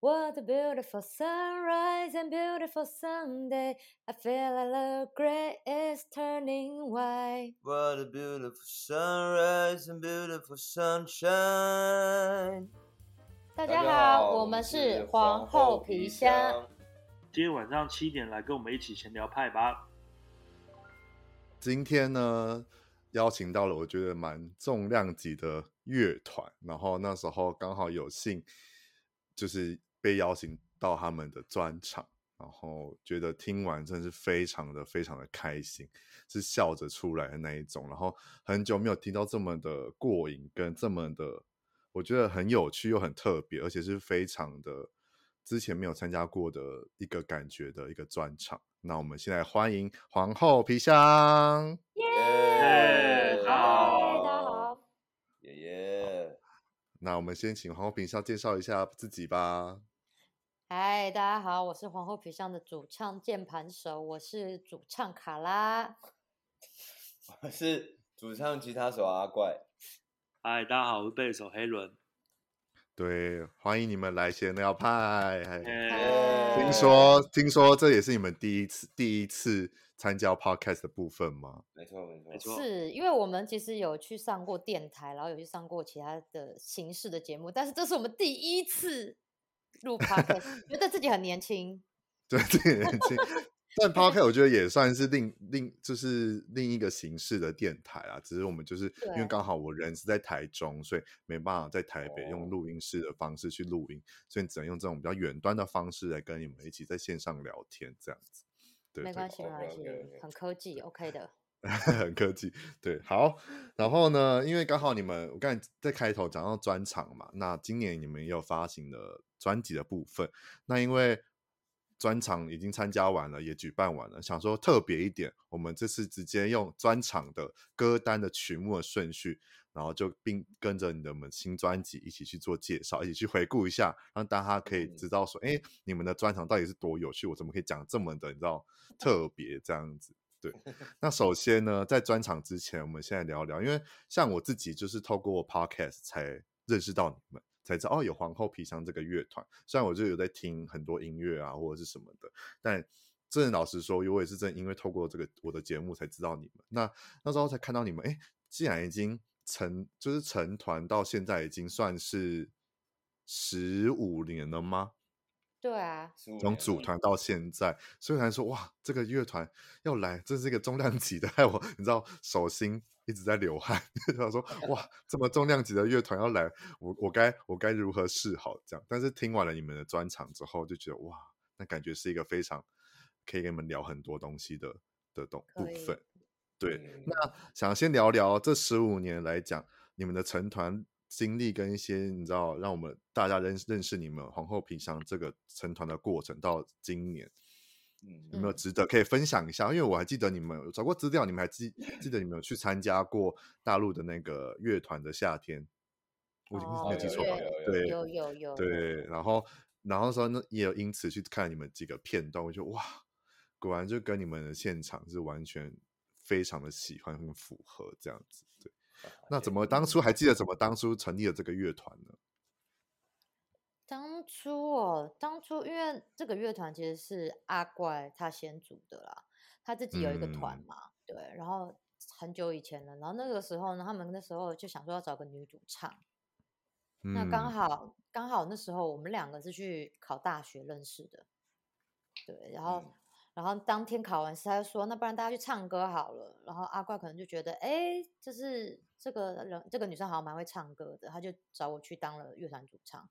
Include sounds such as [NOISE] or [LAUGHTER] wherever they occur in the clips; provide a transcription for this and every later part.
What a beautiful sunrise and beautiful Sunday. I feel like the gray is turning white. What a beautiful sunrise and beautiful sunshine。大家好，我们是皇后皮箱。今天晚上七点来跟我们一起闲聊派吧。今天呢，邀请到了我觉得蛮重量级的乐团，然后那时候刚好有幸就是。被邀请到他们的专场，然后觉得听完真是非常的非常的开心，是笑着出来的那一种。然后很久没有听到这么的过瘾，跟这么的我觉得很有趣又很特别，而且是非常的之前没有参加过的一个感觉的一个专场。那我们现在欢迎皇后皮箱，耶、好，那我们先请皇后皮箱介绍一下自己吧。嗨，大家好，我是皇后皮箱的主唱键盘手，我是主唱卡拉，[LAUGHS] 我是主唱吉他手阿怪。嗨，大家好，我是贝手黑轮。对，欢迎你们来闲聊派。听说，听说这也是你们第一次第一次参加 podcast 的部分吗？没错，没错，没错。是因为我们其实有去上过电台，然后有去上过其他的形式的节目，但是这是我们第一次。录 podcast 觉得自己很年轻，[LAUGHS] 对，自己很年轻。但 [LAUGHS] podcast 我觉得也算是另另就是另一个形式的电台啊，只是我们就是因为刚好我人是在台中，所以没办法在台北用录音室的方式去录音，所以只能用这种比较远端的方式来跟你们一起在线上聊天这样子。对，没关系，没关系，很科技，OK 的。[LAUGHS] 很科技，对，好，然后呢，因为刚好你们我刚才在开头讲到专场嘛，那今年你们也有发行了专辑的部分，那因为专场已经参加完了，也举办完了，想说特别一点，我们这次直接用专场的歌单的曲目的顺序，然后就并跟着你的们新专辑一起去做介绍，一起去回顾一下，让大家可以知道说，哎、嗯，你们的专场到底是多有趣，我怎么可以讲这么的，你知道特别这样子。对，[LAUGHS] 那首先呢，在专场之前，我们现在聊聊，因为像我自己就是透过 podcast 才认识到你们，才知道哦有皇后皮箱这个乐团。虽然我就有在听很多音乐啊或者是什么的，但真的老实说，我也是真的因为透过这个我的节目才知道你们。那那时候才看到你们，哎，既然已经成就是成团到现在已经算是十五年了吗？对啊，从组团到现在，所以才说哇，这个乐团要来，这是一个重量级的，害我你知道手心一直在流汗。[LAUGHS] 他说 [LAUGHS] 哇，这么重量级的乐团要来，我我该我该如何是好？这样，但是听完了你们的专场之后，就觉得哇，那感觉是一个非常可以跟你们聊很多东西的的东部分。对，那想先聊聊这十五年来讲，你们的成团。经历跟一些你知道，让我们大家认认识你们皇后皮箱这个成团的过程，到今年，嗯，有没有值得可以分享一下？因为我还记得你们有找过资料，你们还记记得你们有去参加过大陆的那个乐团的夏天，我没有记错吧？对，有有有，对，然后然后说呢，也有因此去看你们几个片段，我觉得哇，果然就跟你们的现场是完全非常的喜欢，很符合这样子，对。那怎么当初还记得怎么当初成立了这个乐团呢？当初哦，当初因为这个乐团其实是阿怪他先组的啦，他自己有一个团嘛，嗯、对，然后很久以前了，然后那个时候呢，他们那时候就想说要找个女主唱，嗯、那刚好刚好那时候我们两个是去考大学认识的，对，然后。嗯然后当天考完试，他就说：“那不然大家去唱歌好了。”然后阿怪可能就觉得：“哎，就是这个人，这个女生好像蛮会唱歌的。”他就找我去当了乐团主唱。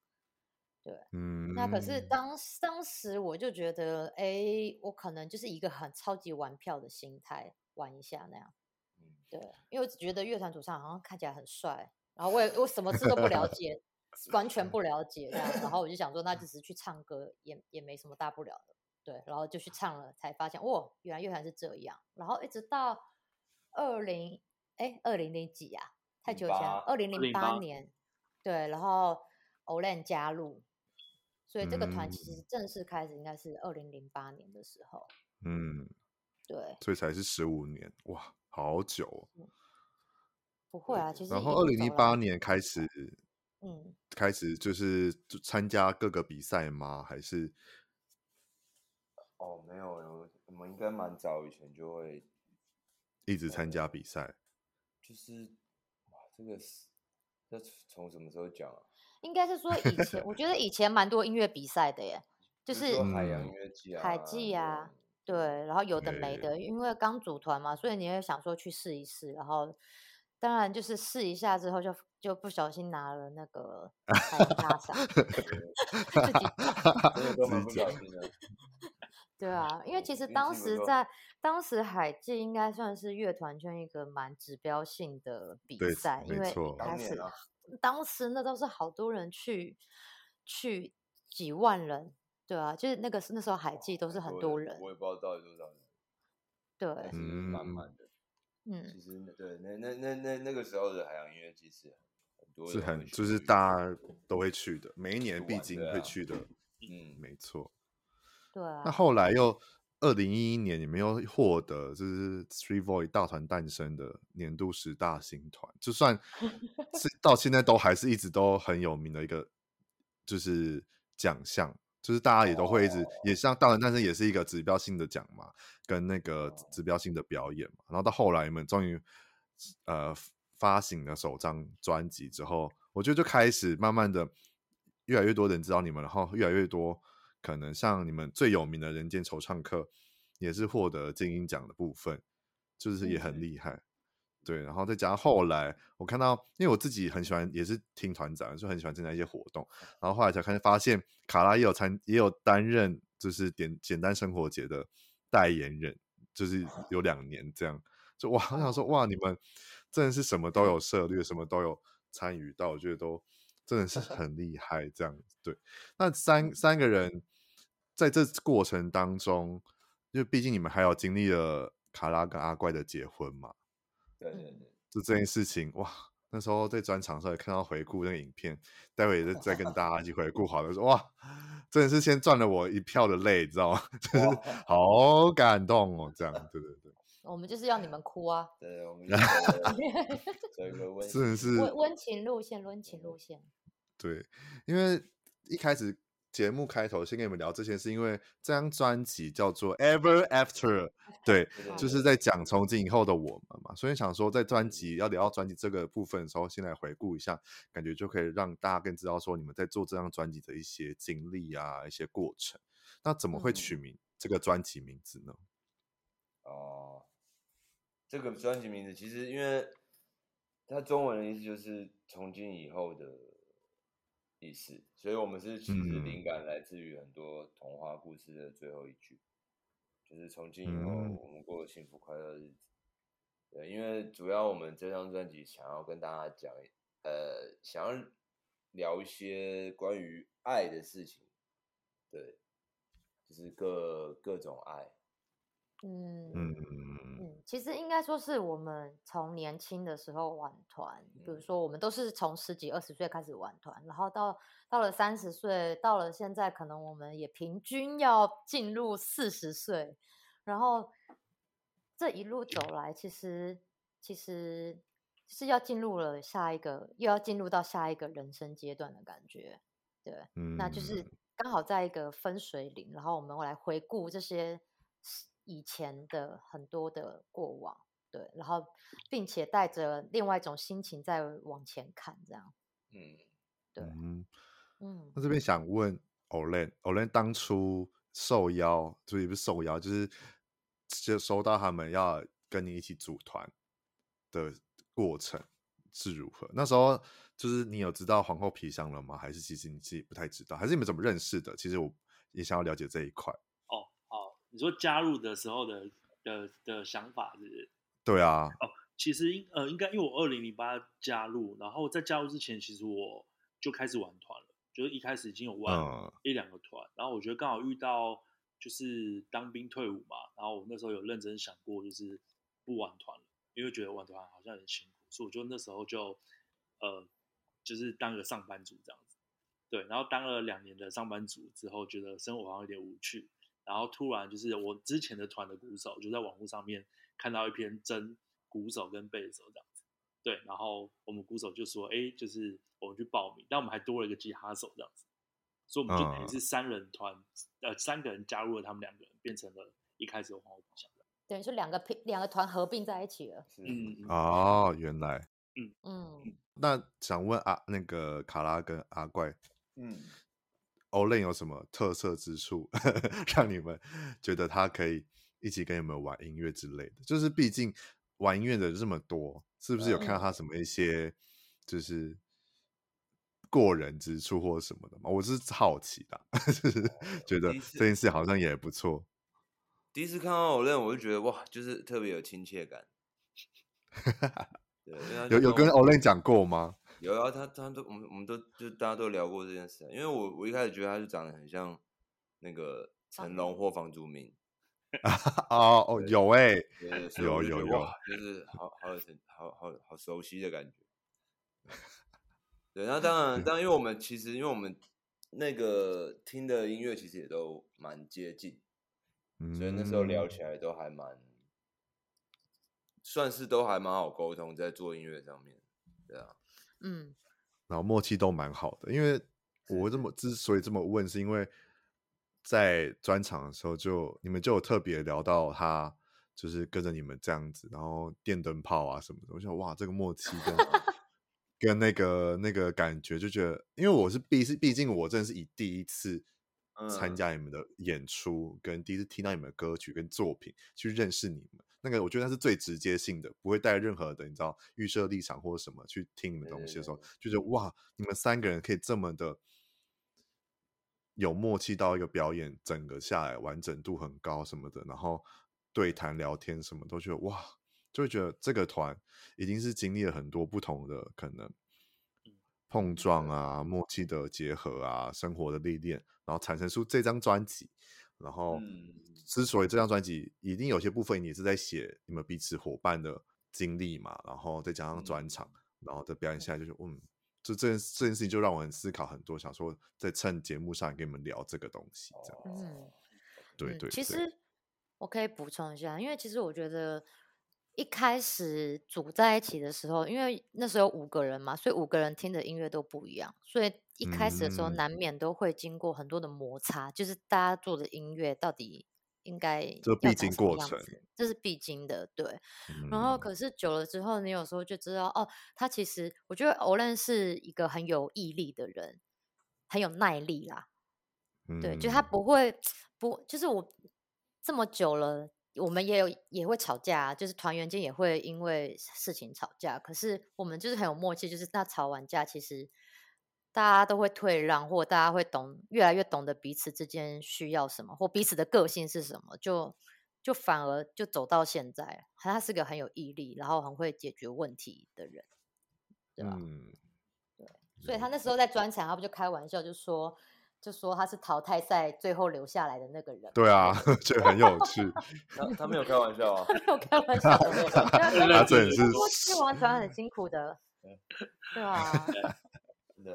对，嗯。那可是当当时我就觉得：“哎，我可能就是一个很超级玩票的心态，玩一下那样。”对，因为我只觉得乐团主唱好像看起来很帅，然后我也我什么事都不了解，[LAUGHS] 完全不了解这样。然后我就想说，那就只是去唱歌，也也没什么大不了的。对，然后就去唱了，才发现哇，原来乐团是这样。然后一直到二零哎，二零零几啊？太久以前，二零零八年。对，然后 Olen 加入，所以这个团其实正式开始应该是二零零八年的时候。嗯，对，所以才是十五年，哇，好久哦。不会啊，其实。然后二零零八年开始嗯，开始就是参加各个比赛吗？还是？哦，没有，我们应该蛮早以前就会一直参加比赛。就是哇，这个是要从什么时候讲啊？应该是说以前，[LAUGHS] 我觉得以前蛮多音乐比赛的耶，就是海洋音乐季啊，海季啊，对，然后有的没的，因为刚组团嘛，所以你会想说去试一试，然后当然就是试一下之后就就不小心拿了那个海洋大赏，[LAUGHS] 自己讲。[LAUGHS] 对啊，因为其实当时在当时海季应该算是乐团圈一个蛮指标性的比赛，因为一开。始当时那都是好多人去去几万人，对啊，就是那个是那时候海季都是很多人，我也不知道到底多少人，对，是满满。的，嗯，其。实对那那那那那个时候的海洋音乐其实很多，是很就是大家都会去的，每一年必经会去的，嗯，没错。对啊，那后来又二零一一年，你们又获得就是 Three Voice 大团诞生的年度十大新团，就算 [LAUGHS] 是到现在都还是一直都很有名的一个就是奖项，就是大家也都会一直、oh. 也像大团诞生也是一个指标性的奖嘛，跟那个指标性的表演嘛，然后到后来你们终于呃发行了首张专辑之后，我觉得就开始慢慢的越来越多人知道你们，然后越来越多。可能像你们最有名的人间惆怅客，也是获得金音奖的部分，就是也很厉害，对。然后再加上后来，我看到，因为我自己很喜欢，也是听团长，就很喜欢参加一些活动。然后后来才看发现，卡拉也有参，也有担任，就是点简单生活节的代言人，就是有两年这样。就哇，我想说哇，你们真的是什么都有 [LAUGHS] 涉猎，什么都有参与到，我觉得都真的是很厉害。这样对，那三三个人。在这过程当中，因为毕竟你们还有经历了卡拉跟阿怪的结婚嘛，对对对，就这件事情哇，那时候在专场上也看到回顾那个影片，待会再再跟大家一起回顾好了，说哇，真的是先赚了我一票的泪，知道吗？[LAUGHS] 就是好感动哦，这样，对对对，我们就是要你们哭啊，对，我们 [LAUGHS] 真的是温温情路线，温情路线，对，因为一开始。节目开头先跟你们聊这些，是因为这张专辑叫做《Ever After [LAUGHS]》，对，就是在讲从今以后的我们嘛。所以想说，在专辑要聊到专辑这个部分的时候，先来回顾一下，感觉就可以让大家更知道说你们在做这张专辑的一些经历啊，一些过程。那怎么会取名这个专辑名字呢？哦、嗯呃，这个专辑名字其实因为它中文的意思就是从今以后的。意思，所以我们是其实灵感来自于很多童话故事的最后一句，就是从今以后我们过幸福快乐的日子。对，因为主要我们这张专辑想要跟大家讲，呃，想要聊一些关于爱的事情，对，就是各各种爱。嗯嗯嗯，其实应该说是我们从年轻的时候玩团，比如说我们都是从十几二十岁开始玩团，然后到到了三十岁，到了现在可能我们也平均要进入四十岁，然后这一路走来，其实其实是要进入了下一个，又要进入到下一个人生阶段的感觉，对，嗯，那就是。刚好在一个分水岭，然后我们来回顾这些。以前的很多的过往，对，然后并且带着另外一种心情在往前看，这样，嗯，对，嗯，嗯，那这边想问 Olen，Olen 当初受邀，就也不是受邀，就是就收到他们要跟你一起组团的过程是如何？那时候就是你有知道皇后皮箱了吗？还是其实你自己不太知道？还是你们怎么认识的？其实我也想要了解这一块。你说加入的时候的的的想法是不是？对啊。哦，其实应呃应该因为我二零零八加入，然后在加入之前，其实我就开始玩团了，就是一开始已经有玩一两个团，嗯，然后我觉得刚好遇到就是当兵退伍嘛，然后我那时候有认真想过，就是不玩团了，因为觉得玩团好像很辛苦，所以我就那时候就呃就是当个上班族这样子，对，然后当了两年的上班族之后，觉得生活好像有点无趣。然后突然就是我之前的团的鼓手就在网络上面看到一篇征鼓手跟贝手这样子，对，然后我们鼓手就说，哎，就是我们去报名，但我们还多了一个吉他手这样子，所以我们就等于是三人团，嗯、呃，三个人加入了他们两个人，变成了一开始的皇后品香。等于是两个拼两个团合并在一起了。嗯，哦，原来。嗯嗯。那想问啊，那个卡拉跟阿怪，嗯，Olen 有什么特色之处，[LAUGHS] 让你们觉得他可以一起跟你们玩音乐之类的？就是毕竟玩音乐的这么多，是不是有看到他什么一些就是过人之处或者什么的嘛？我是好奇的，[LAUGHS] 就是觉得这件事好像也不错。第一次看到 Olen，我就觉得哇，就是特别有亲切感。[LAUGHS] 对，有有跟 Olen 讲过吗？有啊，他他都我们我们都就大家都聊过这件事。因为我我一开始觉得他就长得很像那个成龙或房祖名。[LAUGHS] 哦哦，有哎、欸，有有有，就是好好好好好熟悉的感觉。[LAUGHS] 对，那当然，当然，因为我们其实因为我们那个听的音乐其实也都蛮接近。所以那时候聊起来都还蛮，嗯、算是都还蛮好沟通，在做音乐上面，对啊，嗯，然后默契都蛮好的。因为我这么之所以这么问，是因为在专场的时候就你们就有特别聊到他，就是跟着你们这样子，然后电灯泡啊什么的，我想哇，这个默契跟 [LAUGHS] 跟那个那个感觉，就觉得，因为我是毕是毕竟我真的是以第一次。参加你们的演出，跟第一次听到你们的歌曲跟作品，去认识你们，那个我觉得那是最直接性的，不会带任何的你知道预设立场或者什么去听你们东西的时候，就觉得哇，你们三个人可以这么的有默契到一个表演整个下来完整度很高什么的，然后对谈聊天什么都觉得哇，就会觉得这个团已经是经历了很多不同的可能。碰撞啊，默契的结合啊，生活的历练，然后产生出这张专辑。然后，之所以这张专辑一定有些部分也是在写你们彼此伙伴的经历嘛，然后再加上专场，嗯、然后再表演下来，就是嗯，就这件这件事情就让我很思考很多，想说在趁节目上跟你们聊这个东西，这样子。嗯，对对，对。其实我可以补充一下，因为其实我觉得。一开始组在一起的时候，因为那时候有五个人嘛，所以五个人听的音乐都不一样，所以一开始的时候难免都会经过很多的摩擦，嗯、就是大家做的音乐到底应该这必经过程，这是必经的，对。嗯、然后可是久了之后，你有时候就知道，哦，他其实我觉得 Olen 是一个很有毅力的人，很有耐力啦，嗯、对，就他不会不，就是我这么久了。我们也有也会吵架，就是团员间也会因为事情吵架。可是我们就是很有默契，就是那吵完架，其实大家都会退让，或大家会懂，越来越懂得彼此之间需要什么，或彼此的个性是什么，就就反而就走到现在。他是个很有毅力，然后很会解决问题的人，对吧？嗯，对。所以他那时候在专场，他不就开玩笑就说。就说他是淘汰赛最后留下来的那个人。对啊，[LAUGHS] 这很有趣。[LAUGHS] [LAUGHS] 他他没有开玩笑啊，他没有开玩笑。他真的是去玩团很辛苦的，对啊。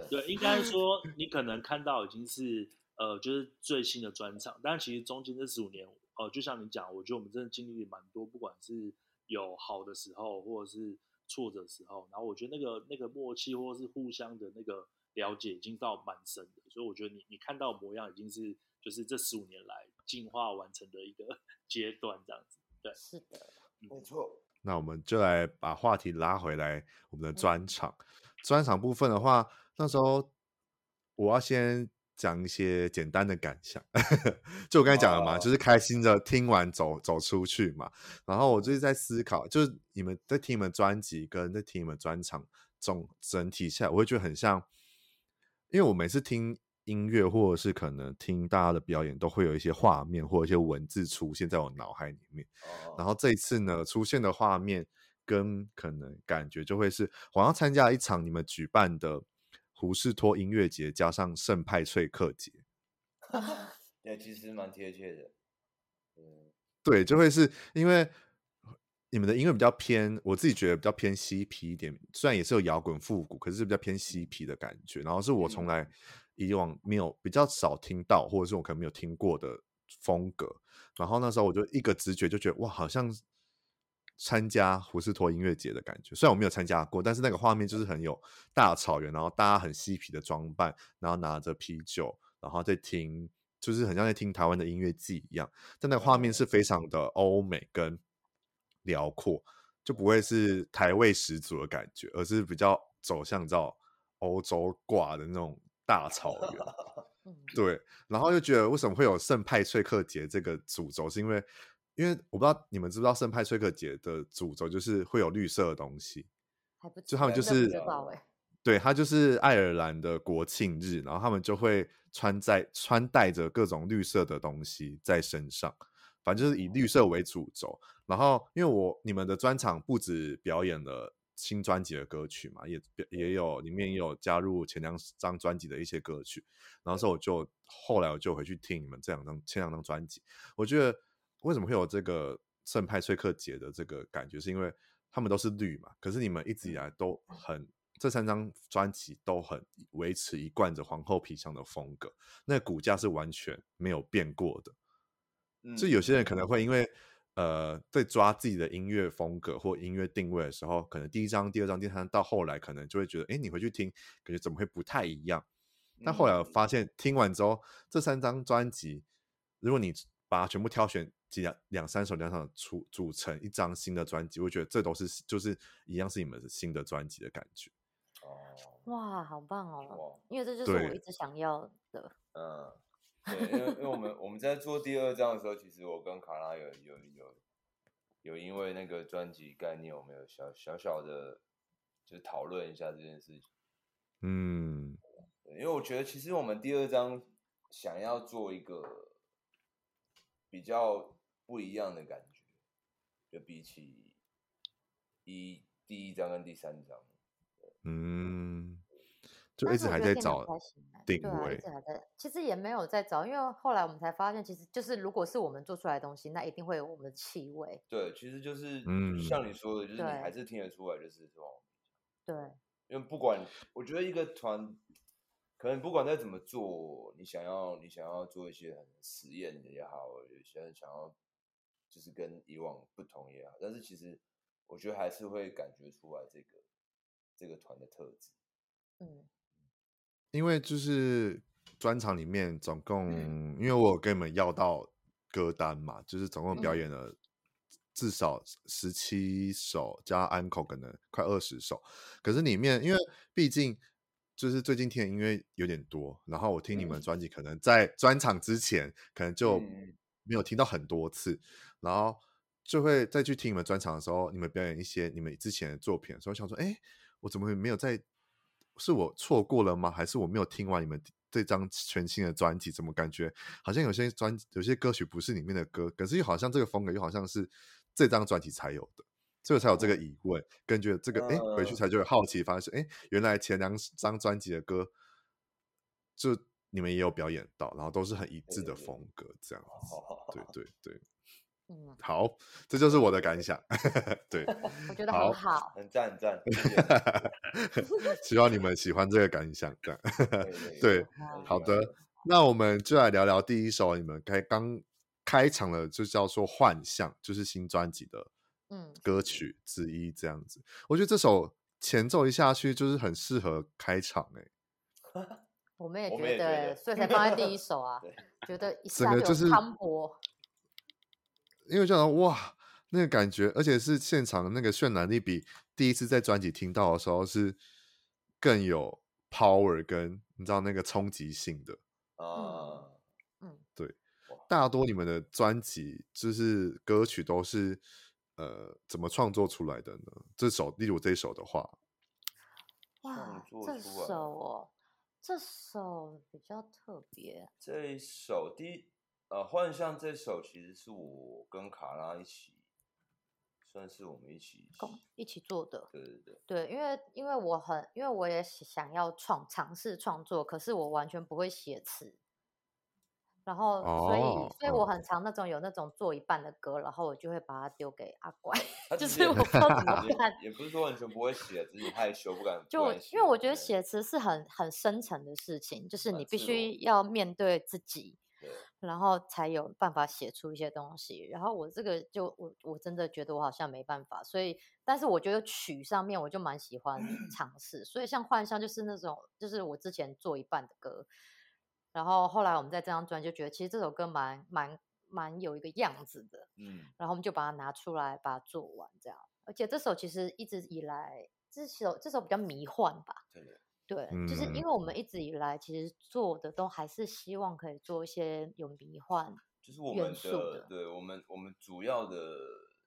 对，应该说你可能看到已经是呃，就是最新的专场，但其实中间这十五年，呃，就像你讲，我觉得我们真的经历蛮多，不管是有好的时候，或者是挫折的时候，然后我觉得那个那个默契，或者是互相的那个。了解已经到蛮深的，所以我觉得你你看到模样已经是就是这十五年来进化完成的一个 [LAUGHS] 阶段，这样子。对，是的，没错。那我们就来把话题拉回来，我们的专场。专场部分的话，那时候我要先讲一些简单的感想，[LAUGHS] 就我刚才讲了嘛，就是开心的听完走走出去嘛。然后我就是在思考，就是你们在听你们专辑跟在听你们专场总整体下来，我会觉得很像。因为我每次听音乐，或者是可能听大家的表演，都会有一些画面或者一些文字出现在我脑海里面。Oh. 然后这一次呢，出现的画面跟可能感觉就会是，好像参加一场你们举办的胡士托音乐节，加上圣派翠克节。[LAUGHS] 对，其实蛮贴切的。对，就会是因为。你们的音乐比较偏，我自己觉得比较偏嬉皮一点，虽然也是有摇滚复古，可是是比较偏嬉皮的感觉。然后是我从来以往没有比较少听到，或者是我可能没有听过的风格。然后那时候我就一个直觉就觉得，哇，好像参加胡士托音乐节的感觉。虽然我没有参加过，但是那个画面就是很有大草原，然后大家很嬉皮的装扮，然后拿着啤酒，然后在听，就是很像在听台湾的音乐季一样。但那个画面是非常的欧美跟辽阔，就不会是台味十足的感觉，而是比较走向到欧洲挂的那种大草原。[LAUGHS] 对，然后又觉得为什么会有圣派翠克节这个主轴，是因为。因为我不知道你们知不知道圣派翠克节的主轴就是会有绿色的东西，就他们就是，对，它就是爱尔兰的国庆日，然后他们就会穿在穿戴着各种绿色的东西在身上，反正就是以绿色为主轴。然后因为我你们的专场不止表演了新专辑的歌曲嘛，也也有里面也有加入前两张专辑的一些歌曲，然后所以我就后来我就回去听你们这两张前两张专辑，我觉得。为什么会有这个圣派崔克节的这个感觉？是因为他们都是绿嘛，可是你们一直以来都很这三张专辑都很维持一贯着皇后皮箱的风格，那骨架是完全没有变过的。就有些人可能会因为呃在抓自己的音乐风格或音乐定位的时候，可能第一张、第二张、第三张到后来可能就会觉得，哎，你回去听感觉怎么会不太一样？但后来我发现听完之后，这三张专辑，如果你把它全部挑选。几两两三首两首组组成一张新的专辑，我觉得这都是就是一样是你们的新的专辑的感觉。哦，哇，好棒哦！因为这就是我一直想要的。嗯，对，因为因为我们我们在做第二张的时候，其实我跟卡拉有有有有因为那个专辑概念，我们有小小小的，就是讨论一下这件事情。嗯，因为我觉得其实我们第二张想要做一个比较。不一样的感觉，就比起一第一张跟第三张，嗯，就一直还在找定位，一直还在，其实也没有在找，因为后来我们才发现，其实就是如果是我们做出来的东西，那一定会有我们的气味。对，其实就是，嗯，像你说的，就是你还是听得出来，就是这种。对，因为不管，我觉得一个团，可能不管再怎么做，你想要，你想要做一些很实验的也好，有些人想要。就是跟以往不同也好，但是其实我觉得还是会感觉出来这个这个团的特质。嗯，因为就是专场里面总共，嗯、因为我有跟你们要到歌单嘛，就是总共表演了至少十七首，加 encore 可能快二十首。可是里面，因为毕竟就是最近听的音乐有点多，然后我听你们专辑，可能在专场之前可能就没有听到很多次。然后就会再去听你们专场的时候，你们表演一些你们之前的作品的时候，想说：哎，我怎么会没有在？是我错过了吗？还是我没有听完你们这张全新的专辑？怎么感觉好像有些专有些歌曲不是里面的歌，可是又好像这个风格又好像是这张专辑才有的，所以才有这个疑问，跟觉得这个哎回去才就会好奇，发现哎原来前两张专辑的歌就你们也有表演到，然后都是很一致的风格，这样子，对对对。嗯，好，这就是我的感想。对，[LAUGHS] 我觉得很好，很赞很赞。希望你们喜欢这个感想。这样，[LAUGHS] 对，好的，那我们就来聊聊第一首你们开刚开场的，就叫做《幻象》，就是新专辑的嗯歌曲之一。这样子，我觉得这首前奏一下去就是很适合开场哎。[LAUGHS] 我们也觉得，所以才放在第一首啊。觉得一下就磅礴。因为这样哇，那个感觉，而且是现场的那个渲染力，比第一次在专辑听到的时候是更有 power，跟你知道那个冲击性的啊，嗯，对，大多你们的专辑就是歌曲都是呃怎么创作出来的呢？这首，例如这首的话，哇，这首哦，这首比较特别，这一首第一。呃，幻象这首其实是我跟卡拉一起，算是我们一起一起做的。对对对，对，因为因为我很，因为我也想要创尝试创作，可是我完全不会写词，然后所以、哦、所以我很常那种有那种做一半的歌，然后我就会把它丢给阿怪，[LAUGHS] 就是我不知道怎么办。也不是说完全不会写，只是害羞不敢。就因为我觉得写词是很很深层的事情，就是你必须要面对自己。然后才有办法写出一些东西。然后我这个就我我真的觉得我好像没办法，所以但是我觉得曲上面我就蛮喜欢尝试。所以像幻象就是那种就是我之前做一半的歌，然后后来我们在这张专辑就觉得其实这首歌蛮蛮蛮有一个样子的，嗯，然后我们就把它拿出来把它做完这样。而且这首其实一直以来这首这首比较迷幻吧，对。对，就是因为我们一直以来其实做的都还是希望可以做一些有迷幻就是我们的，对我们我们主要的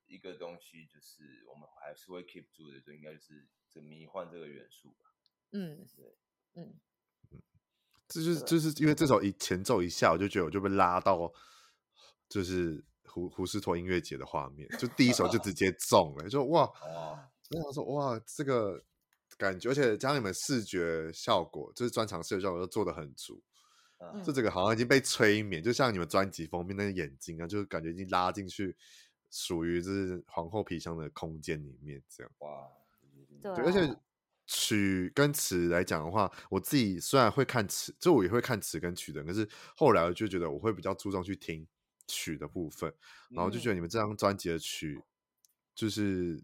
一个东西就是我们还是会 keep 住的，就应该就是这迷幻这个元素吧。嗯，对，嗯嗯，这就是就是因为这首一前奏一下，我就觉得我就被拉到就是胡胡斯托音乐节的画面，就第一首就直接中了，就哇，我想说哇这个。感觉，而且加上你们视觉效果，就是专场视觉效果都做得很足，嗯，就这个好像已经被催眠，就像你们专辑封面那个眼睛啊，就是感觉已经拉进去，属于就是皇后皮箱的空间里面这样。哇，对，而且曲跟词来讲的话，我自己虽然会看词，就我也会看词跟曲的，可是后来我就觉得我会比较注重去听曲的部分，然后就觉得你们这张专辑的曲就是。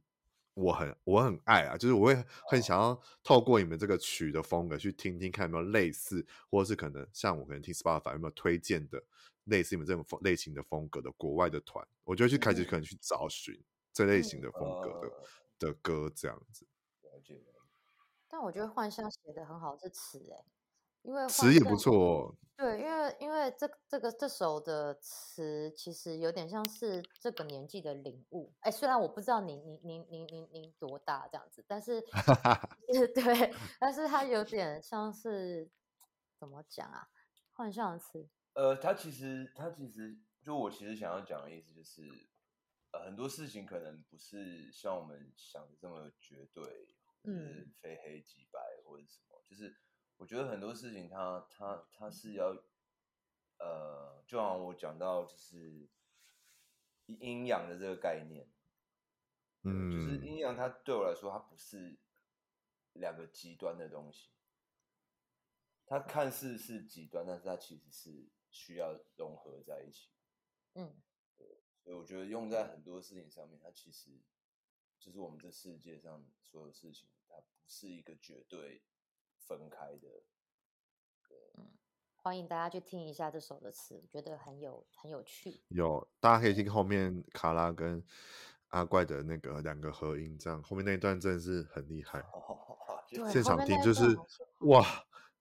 我很我很爱啊，就是我会很想要透过你们这个曲的风格去听听看有没有类似，或者是可能像我可能听 Spotify 有没有推荐的类似你们这种风类型的风格的国外的团，我就会去开始可能去找寻这类型的风格的、嗯、的歌这样子。但我觉得幻象写的很好，是词哎。因为词也不错哦，对，因为因为这这个这首的词其实有点像是这个年纪的领悟。哎，虽然我不知道您您您您您您多大这样子，但是 [LAUGHS] [LAUGHS] 对，但是它有点像是怎么讲啊？幻象的词。呃，他其实他其实就我其实想要讲的意思就是，呃，很多事情可能不是像我们想的这么绝对，嗯，非黑即白或者什么，就是。我觉得很多事情它，它它它是要，呃，就像我讲到，就是阴阳的这个概念，嗯，就是阴阳，它对我来说，它不是两个极端的东西，它看似是极端，但是它其实是需要融合在一起，嗯，对，所以我觉得用在很多事情上面，它其实就是我们这世界上所有事情，它不是一个绝对。分开的，嗯，欢迎大家去听一下这首的词，觉得很有很有趣。有，大家可以听后面卡拉跟阿怪的那个两个合音，这样后面那一段真的是很厉害。[LAUGHS] 现场听就是 [LAUGHS] 哇，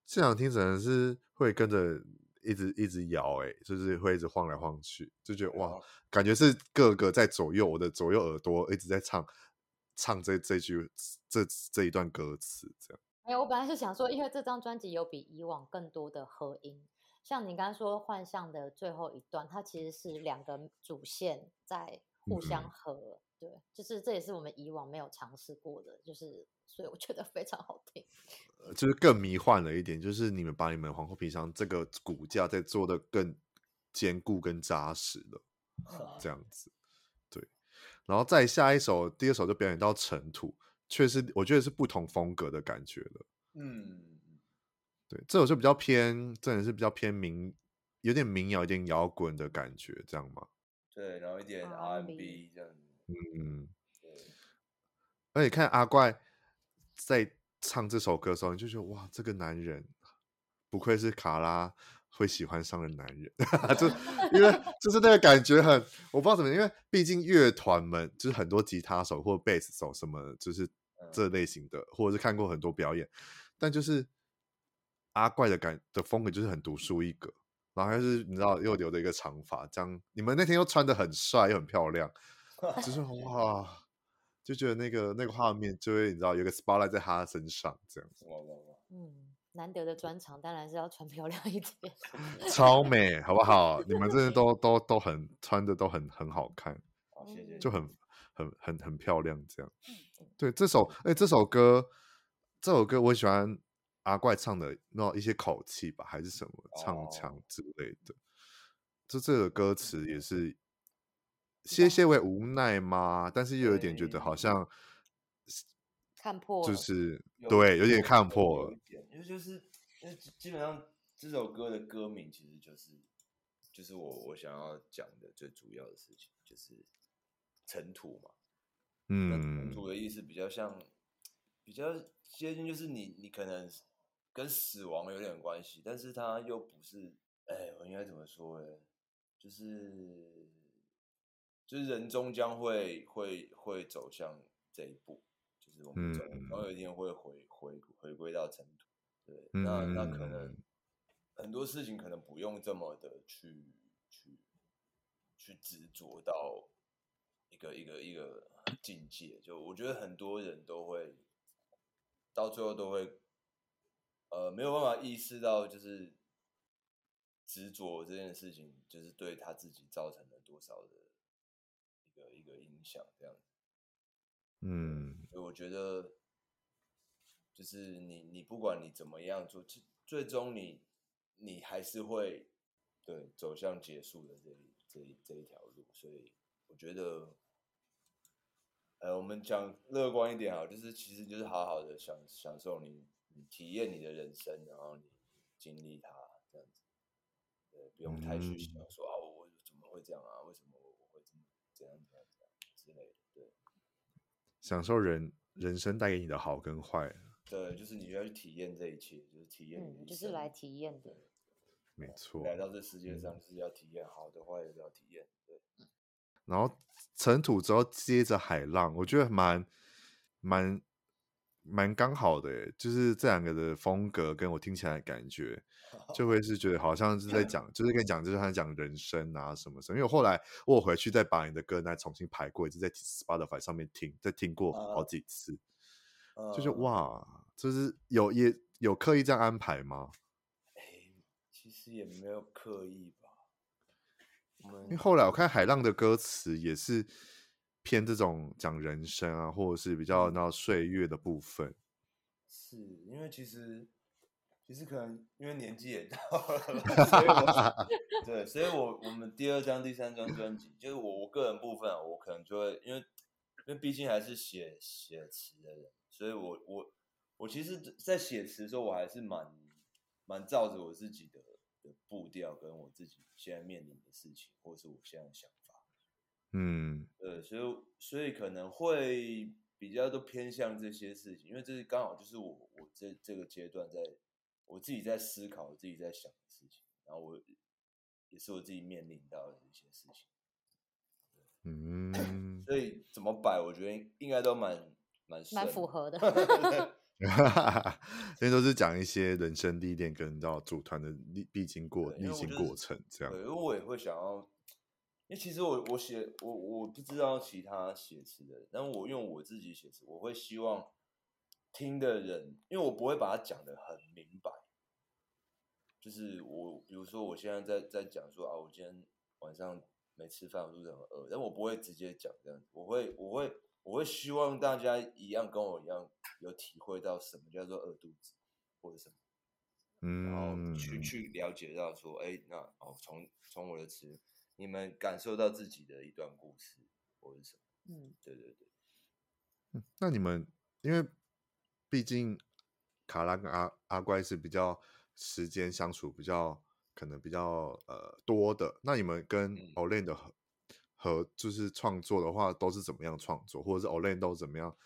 现场听真的是会跟着一直一直摇，哎，就是会一直晃来晃去，就觉得哇，感觉是各个在左右我的左右耳朵一直在唱唱这这句这这一段歌词，这样。哎，我本来是想说，因为这张专辑有比以往更多的合音，像你刚刚说幻象的最后一段，它其实是两个主线在互相合，嗯、对，就是这也是我们以往没有尝试过的，就是所以我觉得非常好听，就是更迷幻了一点，就是你们把你们皇后皮箱这个骨架再做的更坚固、更扎实了，这样子，对，然后再下一首，第二首就表演到尘土。确实，我觉得是不同风格的感觉了。嗯，对，这首就比较偏，真的是比较偏民，有点民谣，有点摇滚的感觉，这样吗？对，然后一点 R&B 这样子。嗯，对。而且看阿怪在唱这首歌的时候，你就觉得哇，这个男人不愧是卡拉会喜欢上的男人，[LAUGHS] 就因为 [LAUGHS] 就是那个感觉很，我不知道怎么，因为毕竟乐团们就是很多吉他手或贝斯手什么，就是。这类型的，或者是看过很多表演，但就是阿怪的感的风格就是很独树一格，然后还是你知道又留着一个长发，这样你们那天又穿的很帅又很漂亮，[LAUGHS] 就是哇，就觉得那个那个画面就会你知道有个 spotlight 在他身上这样子，哇哇哇，嗯，难得的专场当然是要穿漂亮一点，[LAUGHS] 超美好不好？你们这些都都都很穿的都很很好看，好谢谢，就很很很很漂亮这样。对这首，哎，这首歌，这首歌我喜欢阿怪唱的那一些口气吧，还是什么唱腔之类的。这、oh. 这个歌词也是些些为无奈吗？但是又有点觉得好像看破，就是对，有点看破了。因为就是因为基本上这首歌的歌名其实就是就是我我想要讲的最主要的事情，就是尘土嘛。嗯，尘土的意思比较像，比较接近，就是你你可能跟死亡有点关系，但是它又不是，哎，我应该怎么说呢？就是就是人终将会会会走向这一步，就是我们总有一天会回回回归到尘土。对，那那可能。很多事情可能不用这么的去去去执着到一个一个一个境界，就我觉得很多人都会到最后都会呃没有办法意识到，就是执着这件事情，就是对他自己造成了多少的一个一个影响，这样子。嗯，所以我觉得就是你你不管你怎么样做，最最终你。你还是会对走向结束的这一这一这一条路，所以我觉得，呃，我们讲乐观一点啊，就是其实就是好好的享享受你你体验你的人生，然后你经历它这样子，对，不用太去想说啊，我怎么会这样啊？为什么我会这么这样这样这样之类的，对，享受人人生带给你的好跟坏，对，就是你要去体验这一切，就是体验、嗯，就是来体验的。没错，来到这世界上就是要体验好的，坏的都要体验。对，然后尘土之后接着海浪，我觉得蛮蛮蛮刚好的，就是这两个的风格跟我听起来的感觉，[LAUGHS] 就会是觉得好像是在讲，就是跟你讲，就是他讲人生啊什么什么。因为我后来我回去再把你的歌再重新排过一次，在 Spotify 上面听，再听过好几次，就是哇，就是有也有刻意这样安排吗？其实也没有刻意吧，因为后来我看海浪的歌词也是偏这种讲人生啊，或者是比较那岁月的部分。是因为其实其实可能因为年纪也到了，[LAUGHS] 所以我 [LAUGHS] 对，所以我我们第二张、第三张专辑，就是我我个人部分啊，我可能就会因为因为毕竟还是写写词的人，所以我我我其实，在写词的时候，我还是蛮蛮照着我自己的。的步调跟我自己现在面临的事情，或是我现在的想法，嗯，呃，所以所以可能会比较都偏向这些事情，因为这是刚好就是我我这这个阶段在我自己在思考，我自己在想的事情，然后我也是我自己面临到的一些事情，嗯，所以怎么摆，我觉得应该都蛮蛮蛮符合的。[LAUGHS] [LAUGHS] [LAUGHS] 因为都是讲一些人生历练跟到组团的历必经过历经过程这样。对，因为我也会想要，因为其实我我写我我不知道其他写词的人，但我用我自己写词，我会希望听的人，因为我不会把它讲的很明白。就是我比如说我现在在在讲说啊，我今天晚上没吃饭，我肚子很饿，但我不会直接讲这样子，我会我会。我会希望大家一样跟我一样有体会到什么叫做饿肚子，或者什么，嗯，然后去去了解到说，哎，那哦，从从我的词，你们感受到自己的一段故事，或者什么，嗯，对对对，嗯，那你们因为毕竟卡拉跟阿阿怪是比较时间相处比较可能比较呃多的，那你们跟 Olen 的。嗯和就是创作的话，都是怎么样创作，或者是 Olen 都怎么样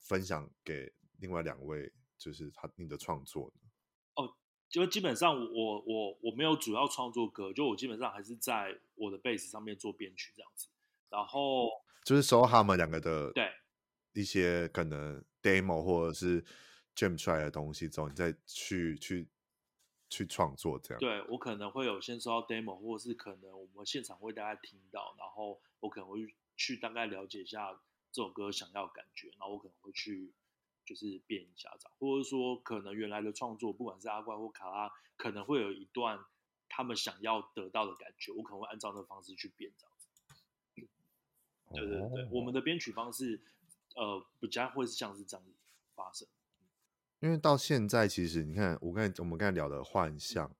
分享给另外两位，就是他你的创作呢？哦，就基本上我我我没有主要创作歌，就我基本上还是在我的 bass 上面做编曲这样子，然后就是收他们两个的对一些可能 demo 或者是 jam 出来的东西之后，你再去去。去创作这样，对，我可能会有先收到 demo，或者是可能我们现场会大概听到，然后我可能会去大概了解一下这首歌想要感觉，然后我可能会去就是变一下这样，或者说可能原来的创作，不管是阿怪或卡拉，可能会有一段他们想要得到的感觉，我可能会按照那个方式去变这样子。对对对，我们的编曲方式，呃，比较会是像是这样发生。因为到现在，其实你看，我刚才我们刚才聊的幻象，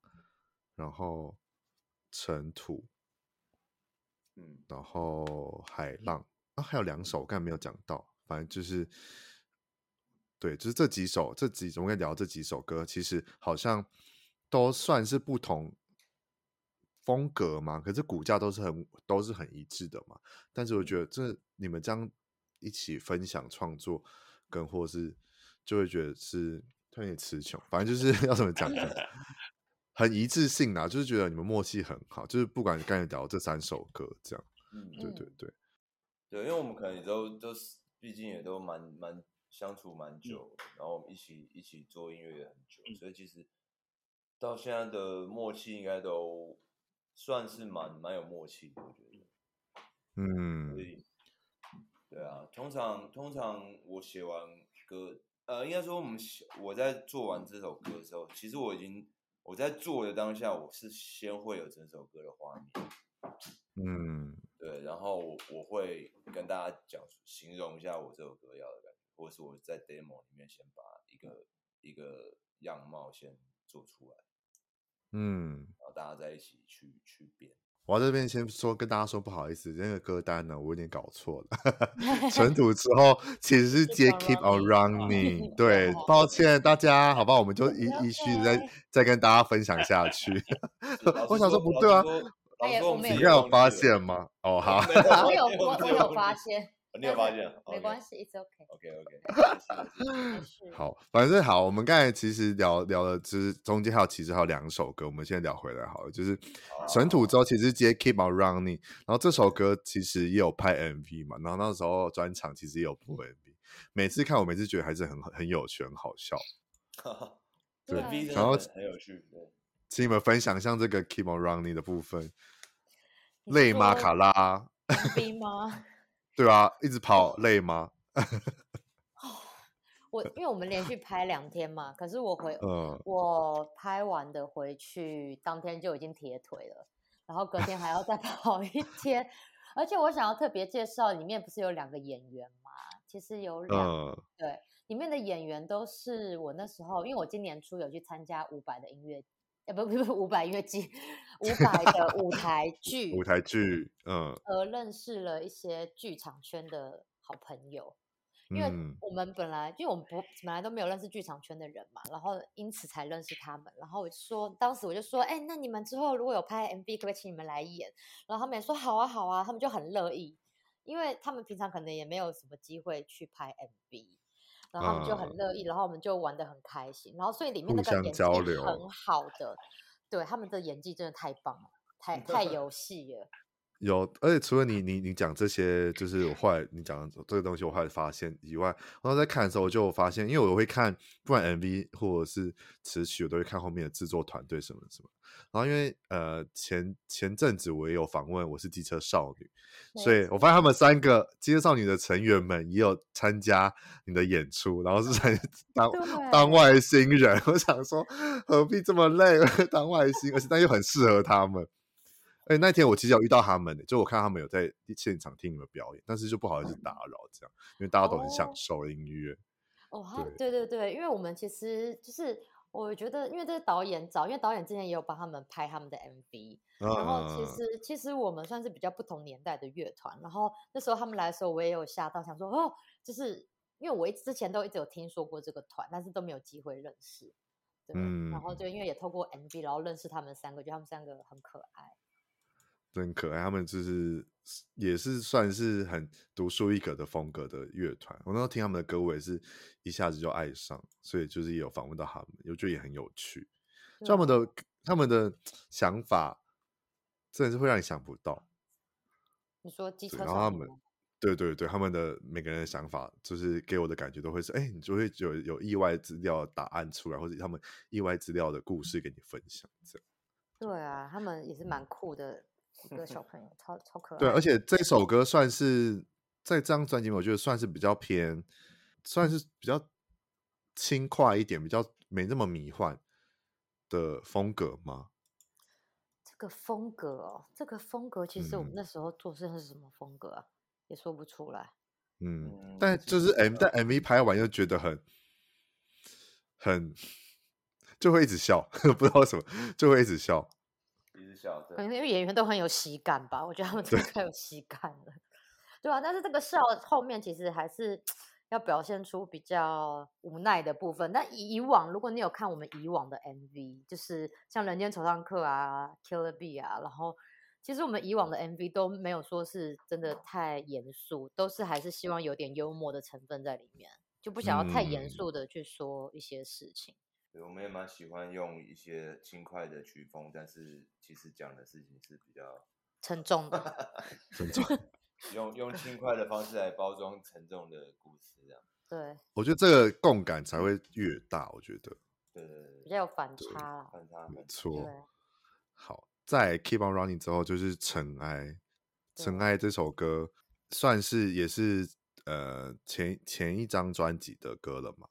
然后尘土，嗯，然后海浪啊，还有两首我刚才没有讲到，反正就是，对，就是这几首，这几种我们聊这几首歌，其实好像都算是不同风格嘛，可是骨架都是很都是很一致的嘛。但是我觉得这你们这样一起分享创作，跟或是就会觉得是特别词穷，反正就是 [LAUGHS] 要怎么讲呢？[LAUGHS] 很一致性啊，就是觉得你们默契很好，就是不管刚才聊这三首歌这样，嗯，对对对，对，因为我们可能也都都是，毕竟也都蛮蛮相处蛮久，嗯，然后我们一起一起做音乐也很久，嗯，所以其实到现在的默契应该都。算是蛮蛮有默契的，我觉得。嗯，所以，对啊，通常通常我写完歌，呃，应该说我们我在做完这首歌的时候，其实我已经我在做的当下，我是先会有整首歌的画面。嗯，对，然后我会跟大家讲形容一下我这首歌要的感觉，或者是我在 demo 里面先把一个一个样貌先做出来。嗯，然后大家在一起去去编。我要这边先说跟大家说不好意思，那个歌单呢，我有点搞错了。[LAUGHS] [LAUGHS] 存土之后其实是接 Keep on Running，[LAUGHS] 对，抱歉大家，好不好？我们就一一续再再跟大家分享下去。我想说不对啊，你应该有发现吗？哦，好，我有我我有发现。你有发现？没关系，It's OK。OK OK。好，反正好，我们刚才其实聊聊了，就是中间还有其实还有两首歌，我们现在聊回来好了。就是神土之后，其实接 Keep on Running，然后这首歌其实也有拍 MV 嘛，然后那时候专场其实也有播 MV。每次看，我每次觉得还是很很有趣，很好笑。[LAUGHS] 对，然后很有趣。请你们分享一下这个 Keep on Running 的部分，累吗？卡拉？MV 吗？对啊，一直跑累吗？[LAUGHS] 我因为我们连续拍两天嘛，可是我回、嗯、我拍完的回去当天就已经铁腿了，然后隔天还要再 [LAUGHS] 跑一天，而且我想要特别介绍，里面不是有两个演员吗？其实有两、嗯、对，里面的演员都是我那时候，因为我今年初有去参加伍佰的音乐。不 [LAUGHS] 不不，五百音乐季，五 [LAUGHS] 百的舞台剧，舞台剧，嗯，而认识了一些剧场圈的好朋友，因为我们本来，因为我们不本来都没有认识剧场圈的人嘛，然后因此才认识他们。然后我就说，当时我就说，哎、欸，那你们之后如果有拍 MV，可不可以请你们来演？然后他们也说好啊好啊，他们就很乐意，因为他们平常可能也没有什么机会去拍 MV。然后他们就很乐意，嗯，然后我们就玩得很开心，然后所以里面那个演技很好的，对，他们的演技真的太棒了，太太有戏了。有，而且除了你你你讲这些，就是我后来你讲这个东西，我后来发现以外，然后在看的时候我就发现，因为我会看，不管 MV 或者是词曲，我都会看后面的制作团队什么什么。然后因为呃前前阵子我也有访问，我是机车少女，所以我发现他们三个机车少女的成员们也有参加你的演出，然后是在 [LAUGHS] 当当外星人。[LAUGHS] 我想说何必这么累 [LAUGHS] 当外星，而且但又很适合他们。哎，那天我其实有遇到他们，就我看他们有在现场听你们表演，但是就不好意思打扰这样，因为大家都很享受音乐。哦，对对对，因为我们其实就是我觉得，因为这是导演找，因为导演之前也有帮他们拍他们的 MV，然后其实其实我们算是比较不同年代的乐团，然后那时候他们来的时候，我也有吓到，想说哦，就是因为我一之前都一直有听说过这个团，但是都没有机会认识，对，嗯，然后就因为也透过 MV，然后认识他们三个，觉得他们三个很可爱。真可爱，他们就是也是算是很独树一格的风格的乐团。我那时候听他们的歌，我也是一下子就爱上，所以就是也有访问到他们，我觉得也很有趣。他们的他们的想法真的是会让你想不到。你说机车，然后他们对对对，他们的每个人的想法，就是给我的感觉都会是，哎，你就会有有意外资料答案出来，或者他们意外资料的故事给你分享，这样。对啊，他们也是蛮酷的。一个小朋友超超可爱，对，而且这首歌算是在这张专辑里，我觉得算是比较偏，算是比较轻快一点，比较没那么迷幻的风格吗？这个风格哦，这个风格其实我们那时候做是是什么风格啊？嗯、也说不出来。嗯，但就是 M，但 MV 拍完又觉得很很 [LAUGHS] 就会一直笑，[LAUGHS] 不知道为什么就会一直笑。可能因为演员都很有喜感吧，我觉得他们真的太有喜感了，对，对啊。但是这个笑 [LAUGHS] 后面其实还是要表现出比较无奈的部分。那以往，如果你有看我们以往的 MV，就是像《人间惆怅客》啊，《Killer B》啊，然后其实我们以往的 MV 都没有说是真的太严肃，都是还是希望有点幽默的成分在里面，就不想要太严肃的去说一些事情。嗯对，我们也蛮喜欢用一些轻快的曲风，但是其实讲的事情是比较 [LAUGHS] 沉重的，沉重。用用轻快的方式来包装沉重的故事，这样。对，我觉得这个共感才会越大。我觉得，对对对，比较有反差，反差，没错。好，在 Keep on Running 之后就是尘埃，尘埃这首歌算是也是呃前前一张专辑的歌了嘛。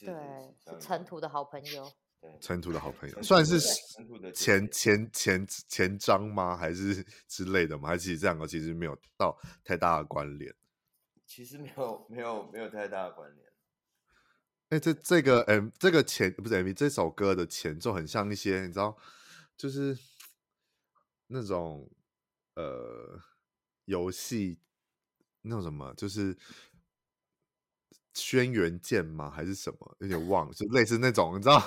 对，是尘土的好朋友。尘土的好朋友，算是前前前前章吗？还是之类的吗？还是其实这两个其实没有到太大的关联？其实没有没有没有太大的关联。哎、欸，这这个 M 这个前不是 MV 这首歌的前奏很像一些，你知道，就是那种呃游戏那种什么，就是。轩辕剑吗？还是什么？有点忘了，就类似那种，你知道，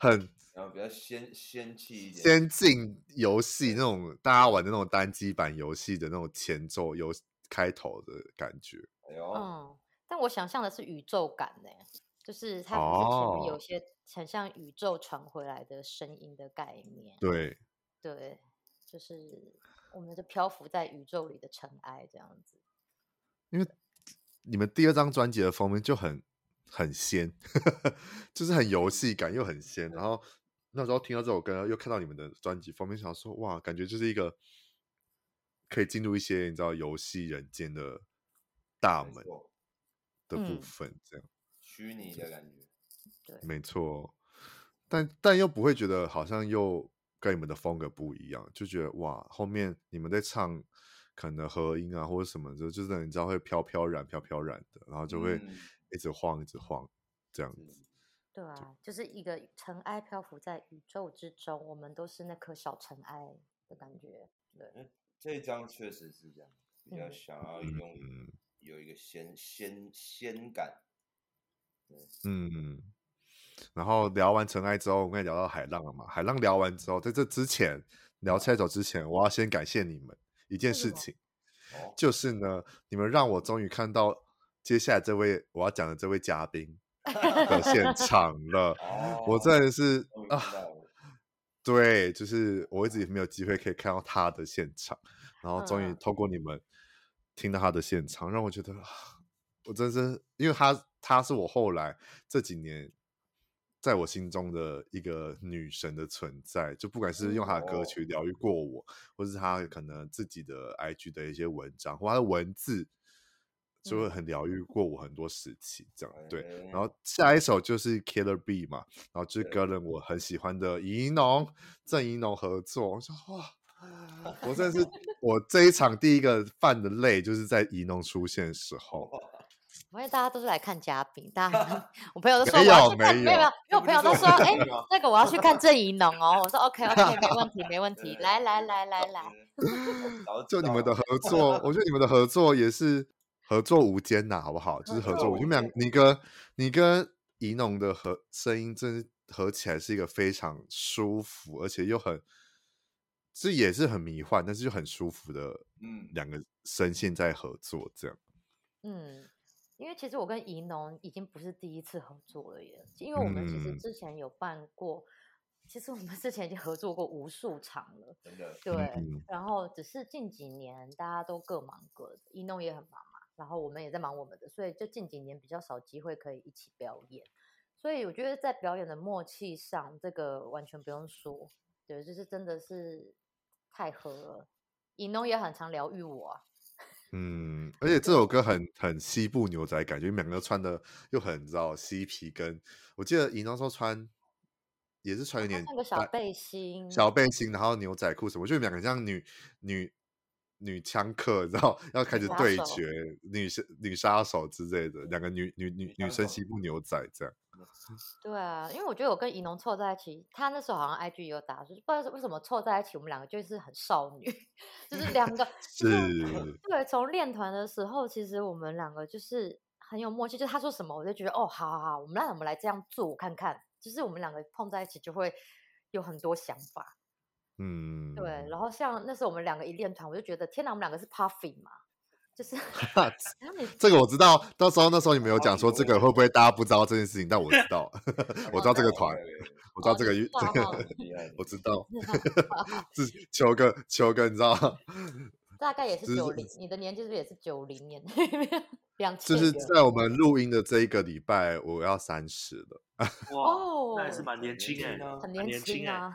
很然后比较仙仙气一点，先进游戏那种大家玩的那种单机版游戏的那种前奏、游开头的感觉。哎呦，嗯，但我想象的是宇宙感呢，就是它有些很像宇宙传回来的声音的概念。对，对，就是我们就漂浮在宇宙里的尘埃这样子，因为。你们第二张专辑的封面就很很仙，[LAUGHS] 就是很游戏感又很仙。然后那时候听到这首歌，又看到你们的专辑封面，想说哇，感觉就是一个可以进入一些你知道游戏人间的大门的部分，这样虚拟的感觉。对，没错。但但又不会觉得好像又跟你们的风格不一样，就觉得哇，后面你们在唱。可能和音啊，或者什么就，就是你知道会飘飘然、飘飘然的，然后就会一直晃、一直晃这样子。对啊，就是一个尘埃漂浮在宇宙之中，我们都是那颗小尘埃的感觉。对，这一张确实是这样，比较想要用有一个仙仙仙感。嗯，然后聊完尘埃之后，我们也聊到海浪了嘛。海浪聊完之后，在这之前聊下一首之前，我要先感谢你们。一件事情，就是呢，你们让我终于看到接下来这位我要讲的这位嘉宾 [LAUGHS] 的现场了。我真的是啊，对，就是我一直也没有机会可以看到他的现场，然后终于透过你们听到他的现场，让我觉得我真是，因为他他是我后来这几年。在我心中的一个女神的存在，就不管是用她的歌曲疗愈过我，哦、或是她可能自己的 IG 的一些文章，或她的文字，就会很疗愈过我很多时期。这样、嗯、对。然后下一首就是 Killer B 嘛，然后就是跟我很喜欢的怡农郑怡农合作。我说哇，[LAUGHS] 我真的是我这一场第一个犯的泪，就是在怡农出现的时候。因为大家都是来看嘉宾，大家 [LAUGHS] 我朋友都说我要去看，没有没有，因为我朋友都说，哎、欸，那个我要去看郑怡农哦，我说 OK OK，没问题没问题，来来来来来，[LAUGHS] 就你们的合作，我觉得你们的合作也是合作无间呐，好不好？就是合作无间，你们俩，你跟你跟怡农的合声音，真合起来是一个非常舒服，而且又很，这也是很迷幻，但是又很舒服的，嗯，两个声线在合作这样，嗯。因为其实我跟宜农已经不是第一次合作了耶，因为我们其实之前有办过，嗯、其实我们之前已经合作过无数场了，真的。对，嗯、然后只是近几年大家都各忙各的，宜农也很忙嘛，然后我们也在忙我们的，所以就近几年比较少机会可以一起表演，所以我觉得在表演的默契上，这个完全不用说，对，就是真的是太合了，宜农也很常疗愈我啊。嗯，而且这首歌很很西部牛仔感觉，你们两个穿的又很你知道嬉皮跟，我记得宜农说穿也是穿有点那个小背心，小背心，然后牛仔裤什么，我觉得你们两个像女女女枪客，然后要开始对决女生女杀手之类的，两个女女女女生西部牛仔这样。[LAUGHS] 对啊，因为我觉得我跟怡农凑在一起，他那时候好像 IG 有打，就是不知道为什么凑在一起，我们两个就是很少女，[LAUGHS] 就是两个 [LAUGHS] 是，对，从练团的时候，其实我们两个就是很有默契，就是他说什么我就觉得哦，好好好，我们来我们来这样做看看，就是我们两个碰在一起就会有很多想法。嗯，对。然后像那时候我们两个一练团，我就觉得天哪，我们两个是 Puffy 嘛，就 [LAUGHS] 是这个我知道。到时候那时候你们有讲说这个会不会大家不知道这件事情，但我知 [LAUGHS] 道，我知道这个团，我知道这个这个，[LAUGHS] 我知道，是秋哥秋哥，你知道。大概也是九零，你的年纪是不是也是九零年？两千。就是在我们录音的这一个礼拜，我要三十了。哇，那还是蛮年轻哎，很年轻啊。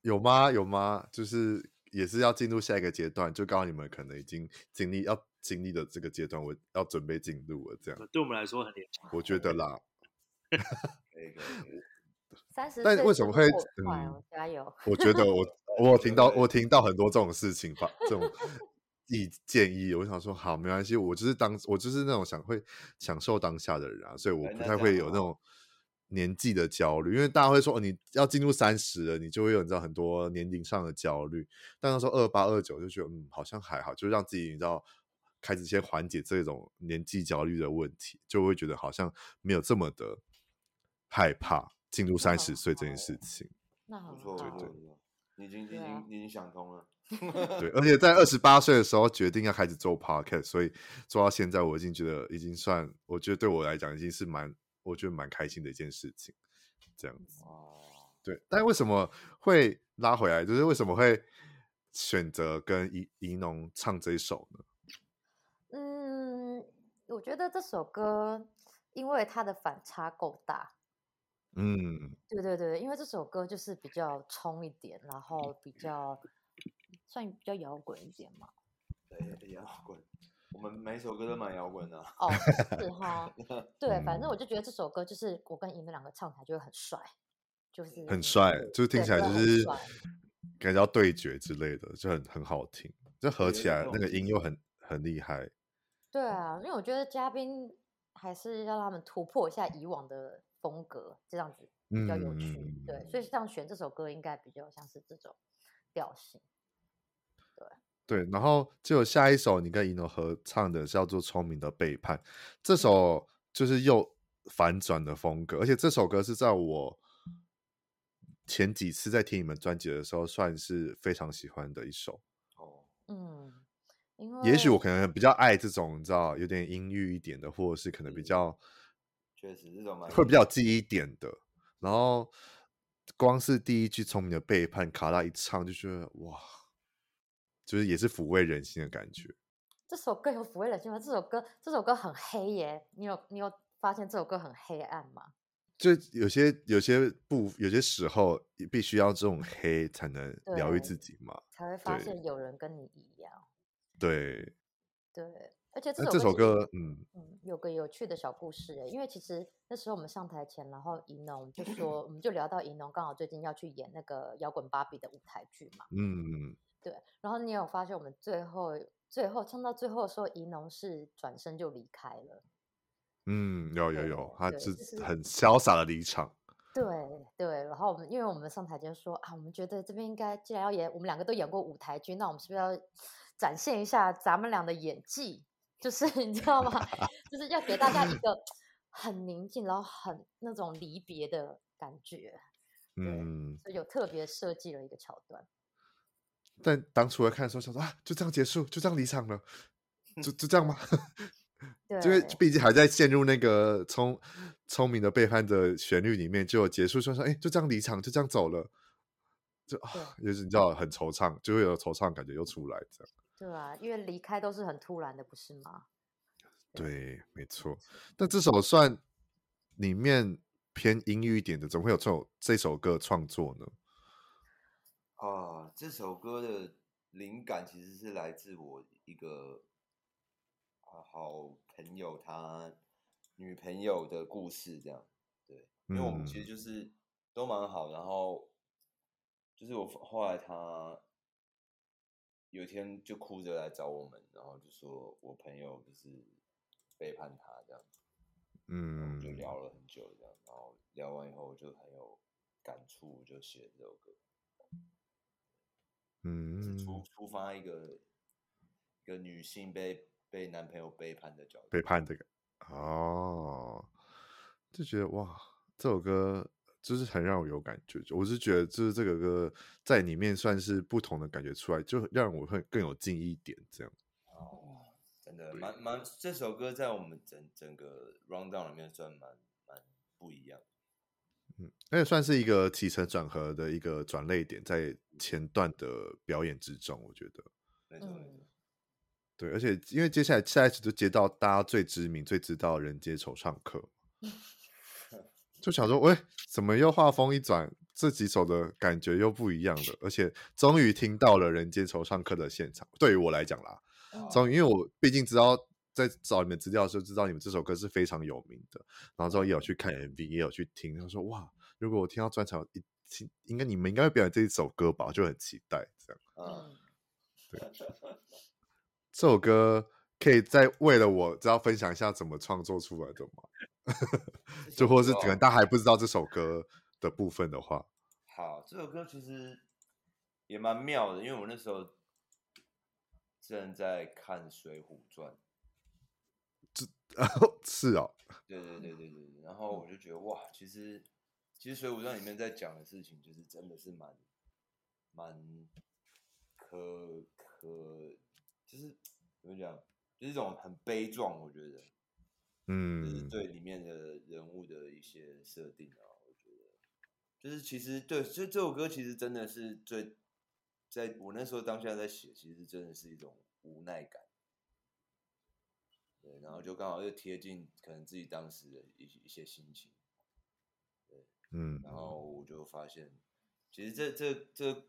有吗？有吗？就是也是要进入下一个阶段，就告诉你们可能已经经历要经历的这个阶段，我要准备进入了。这样对我们来说很年轻，我觉得啦。[LAUGHS] [LAUGHS] 三十，但为什么会？嗯，加油！我觉得我 [LAUGHS] 我有听到我听到很多这种事情吧，这种意建议，我想说好没关系，我就是当我就是那种想会享受当下的人啊，所以我不太会有那种年纪的焦虑，因为大家会说哦你要进入三十了，你就会有你知道很多年龄上的焦虑。但那时候二八二九就觉得嗯好像还好，就让自己你知道开始先缓解这种年纪焦虑的问题，就会觉得好像没有这么的害怕。进入三十岁这件事情，那很不错，对对，你已经已经已经想通了。[LAUGHS] 对，而且在二十八岁的时候决定要开始做 podcast，所以做到现在，我已经觉得已经算，我觉得对我来讲已经是蛮，我觉得蛮开心的一件事情。这样子，对。但为什么会拉回来？就是为什么会选择跟宜宜农唱这一首呢？嗯，我觉得这首歌因为它的反差够大。嗯，对对对，因为这首歌就是比较冲一点，然后比较算比较摇滚一点嘛。对，摇滚，我们每首歌都蛮摇滚的。[LAUGHS] 哦，是哈。[LAUGHS] 对，反正我就觉得这首歌就是我跟宜农两个唱起来就会很帅，就是很帅，就是听起来就是感觉要对决之类的，就很很好听，就合起来那个音又很很厉害。对啊，因为我觉得嘉宾还是要让他们突破一下以往的。风格这样子比较有趣，嗯、对，所以这样选这首歌应该比较像是这种调性，对对。然后就有下一首你跟宜农合唱的叫做《聪明的背叛》，这首就是又反转的风格，而且这首歌是在我前几次在听你们专辑的时候，算是非常喜欢的一首。哦，嗯，也许我可能比较爱这种你知道有点阴郁一点的，或者是可能比较。确实，这种会比较记忆点的。然后，光是第一句“聪明的背叛”，卡拉一唱就觉得哇，就是也是抚慰人心的感觉。这首歌有抚慰人心吗？这首歌这首歌很黑耶，你有你有发现这首歌很黑暗吗？就有些有些不有些时候，必须要这种黑才能疗愈自己嘛，才会发现有人跟你一样。对对。而且这首歌，这首歌，嗯嗯，有个有趣的小故事诶，因为其实那时候我们上台前，然后宜农就说，我们就聊到宜农刚好最近要去演那个摇滚芭比的舞台剧嘛，嗯，对，然后你有发现我们最后最后唱到最后的时候，宜农是转身就离开了，嗯，有有有，他是很潇洒的离场，对对，然后我们因为我们上台前说啊，我们觉得这边应该既然要演，我们两个都演过舞台剧，那我们是不是要展现一下咱们俩的演技？就是 [LAUGHS] 你知道吗？就是要给大家一个 [LAUGHS] 很宁静，然后很那种离别的感觉。嗯，所以有特别设计了一个桥段。但当初来看的时候，想说啊，就这样结束，就这样离场了，就就这样吗？[LAUGHS] 对，因为毕竟还在陷入那个聪聪明的背叛的旋律里面，就有结束说说，哎，就这样离场，就这样走了，就啊，就是你知道很惆怅，就会有惆怅感觉又出来这样。对啊，因为离开都是很突然的，不是吗？对，对没错。但这首算里面偏阴郁一点的，怎么会有这首这首歌创作呢？啊，这首歌的灵感其实是来自我一个啊好朋友他女朋友的故事，这样。对，因为我们其实就是都蛮好，然后就是我后来他。有一天就哭着来找我们，然后就说我朋友就是背叛他这样子，嗯，就聊了很久这样，然后聊完以后就很有感触，就写这首歌，嗯，出出发一个一个女性被被男朋友背叛的角度，背叛这个，哦，就觉得哇，这首歌就是很让我有感觉。我是觉得，就是这个歌在里面算是不同的感觉出来，就让我会更有记忆点这样。哦，真的蛮蛮，这首歌在我们整整个 round down 里面算蛮蛮不一样。嗯，那也算是一个起承转合的一个转泪点，在前段的表演之中，我觉得。没错没错。对，而且因为接下来下一次就接到大家最知名、最知道《人间惆怅客 [LAUGHS]》，就想说，喂，怎么又画风一转，这几首的感觉又不一样了？而且终于听到了《人间惆怅客》的现场。对于我来讲啦，终于，因为我毕竟知道在找你们资料的时候，知道你们这首歌是非常有名的，然后之后也有去看 MV，也有去听。他说，哇，如果我听到专场一听，应该你们应该会表演这一首歌吧？我就很期待这样。嗯，[LAUGHS] 对。这首歌可以再为了我，只要分享一下怎么创作出来的吗？[LAUGHS] 就或者是可能大家还不知道这首歌的部分的话，好，这首歌其实也蛮妙的，因为我那时候正在看《水浒传》，这是哦，[LAUGHS] 对对对对对，然后我就觉得哇，其实其实《水浒传》里面在讲的事情，就是真的是蛮蛮可可。就是怎么讲，就是一种很悲壮，我觉得，嗯，就是对里面的人物的一些设定啊，我觉得，就是其实对，所以这首歌其实真的是最，在我那时候当下在写，其实真的是一种无奈感，对，然后就刚好又贴近可能自己当时的一一些心情，对，嗯，然后我就发现，其实这这这，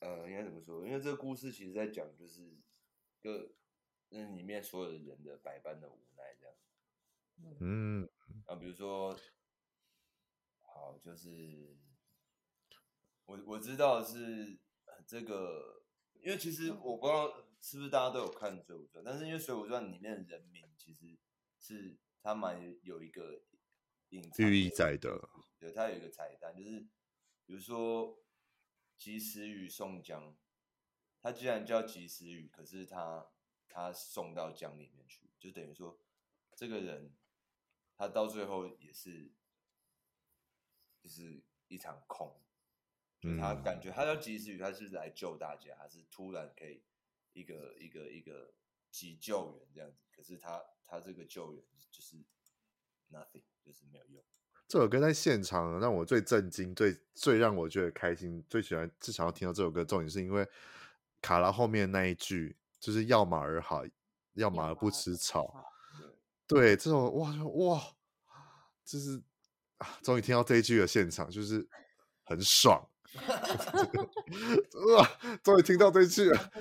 呃，应该怎么说？因为这个故事其实在讲就是。就那里面所有的人的百般的无奈，这样，嗯，啊，比如说，好，就是我我知道是这个，因为其实我不知道是不是大家都有看《水浒传》，但是因为《水浒传》里面的人名其实是他蛮有一个隐寓意在的，对，他有一个彩蛋，就是比如说及时雨宋江。他既然叫及时雨，可是他他送到江里面去，就等于说这个人他到最后也是就是一场空，就他感觉他叫及时雨，他是来救大家，还是突然可以一个一个一个急救援这样子，可是他他这个救援就是 nothing，就是没有用。这首歌在现场让我最震惊，最最让我觉得开心，最喜欢，最想要听到这首歌，重点是因为。卡拉后面那一句就是要马儿好，要马儿不吃草。对，这种哇哇，就是啊，终于听到这一句的现场，就是很爽。哇，[LAUGHS] 终于听到这一句了。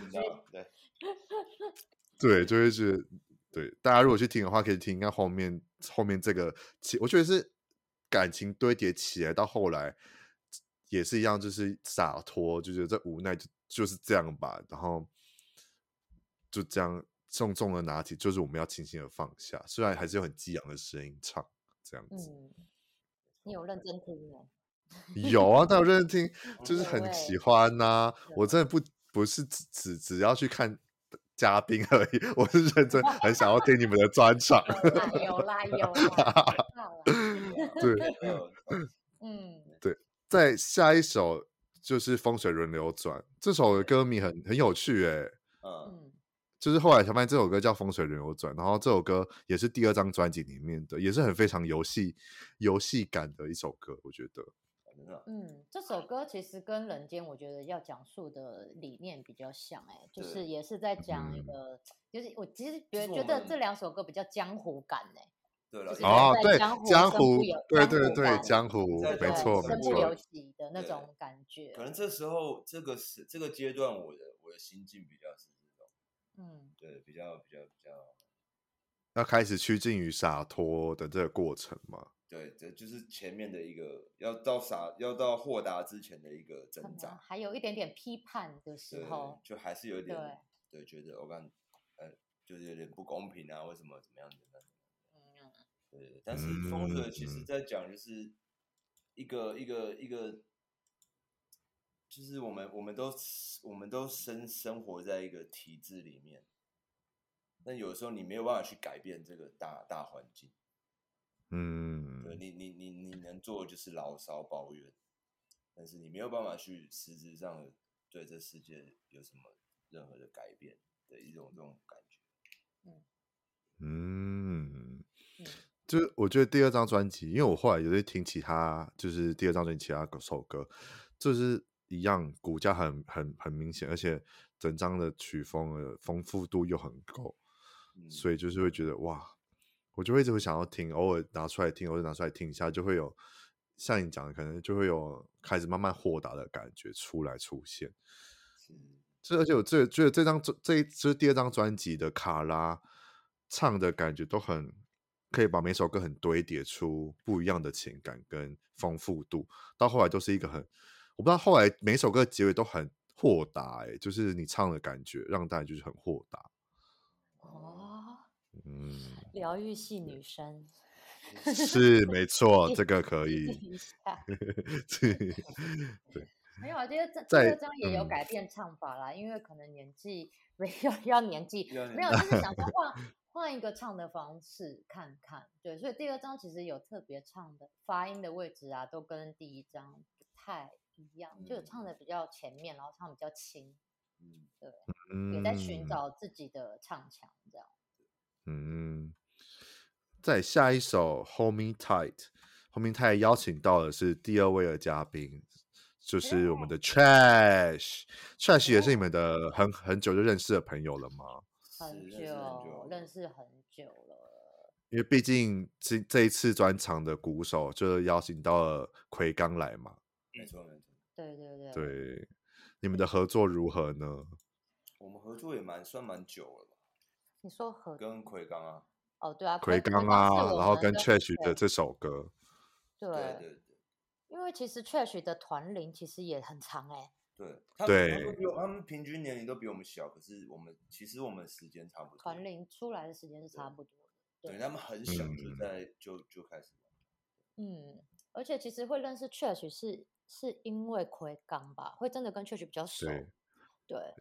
对，就会觉得，对大家如果去听的话，可以听一下后面后面这个其，我觉得是感情堆叠起来到后来也是一样，就是洒脱，就觉得这无奈就。就是这样吧，然后就这样重重的拿起，就是我们要轻轻的放下，虽然还是有很激昂的声音唱这样子。嗯，你有认真听吗？有啊，但我认真听，[LAUGHS] 就是很喜欢呐、啊。我真的不不是只只只要去看嘉宾而已，我是认真很想要听你们的专场。有啦有啦，[LAUGHS] 对，[LAUGHS] 嗯，对，在下一首。就是风水轮流转这首的歌名很很有趣哎，嗯，就是后来才发现这首歌叫风水轮流转，然后这首歌也是第二张专辑里面的，也是很非常游戏游戏感的一首歌，我觉得。嗯，这首歌其实跟人间我觉得要讲述的理念比较像哎，就是也是在讲一个，嗯、就是我其实觉得觉得这两首歌比较江湖感哎。对了，哦，对，江湖，对对对，江湖，没错，没错，有喜的那种感觉。可能这时候，这个是这个阶段，我的我的心境比较是这种，嗯，对，比较比较比较，要开始趋近于洒脱的这个过程嘛？对，这就是前面的一个要到啥要到豁达之前的一个挣扎，还有一点点批判的时候，就还是有点对，觉得我感呃，就是有点不公平啊，为什么怎么样的？对，但是风格其实在讲就是一个、嗯、一个一个，就是我们我们都我们都生生活在一个体制里面，但有的时候你没有办法去改变这个大大环境。嗯，对你，你你你能做的就是牢骚抱怨，但是你没有办法去实质上的对这世界有什么任何的改变的一种这种感觉。嗯，就是我觉得第二张专辑，因为我后来有在听其他，就是第二张专辑其他首歌，就是一样骨架很很很明显，而且整张的曲风的丰富度又很够，嗯，所以就是会觉得哇。我就会一直会想要听，偶尔拿出来听，偶尔拿出来听一下，就会有像你讲的，可能就会有开始慢慢豁达的感觉出来出现。这而且我这觉得这张这这一支第二张专辑的卡拉唱的感觉都很可以把每首歌很堆叠出不一样的情感跟丰富度，到后来都是一个很我不知道后来每首歌结尾都很豁达，哎，就是你唱的感觉让大家就是很豁达。哦，嗯。疗愈系女生是没错，这个可 [LAUGHS] 以。[LAUGHS] 对，没有啊，第二张第二张也有改变唱法啦，嗯、因为可能年纪没有要年纪，没有就是想说 [LAUGHS] 换换一个唱的方式看看。对，所以第二张其实有特别唱的发音的位置啊，都跟第一张不太一样，嗯、就唱的比较前面，然后唱比较轻。嗯，对，嗯、也在寻找自己的唱腔，这样。嗯。在下一首《Hold Me Tight》，Hold Me Tight 邀请到的是第二位的嘉宾，就是我们的 Trash。Trash 也是你们的很很久就认识的朋友了吗？很久，认识很久了。因为毕竟这这一次专场的鼓手就是邀请到了奎刚来嘛。没错，没错。对对对。对，你们的合作如何呢？我们合作也蛮算蛮久了吧？你说和跟奎刚啊？哦，对啊，奎刚啊，然后跟 Trash 的这首歌，对对对，因为其实 Trash 的团龄其实也很长哎，对，对，他们平均年龄都比我们小，可是我们其实我们时间差不多，团龄出来的时间是差不多的，对，他们很。小就在就就开始，嗯，而且其实会认识 Trash 是是因为奎刚吧，会真的跟 Trash 比较熟。对，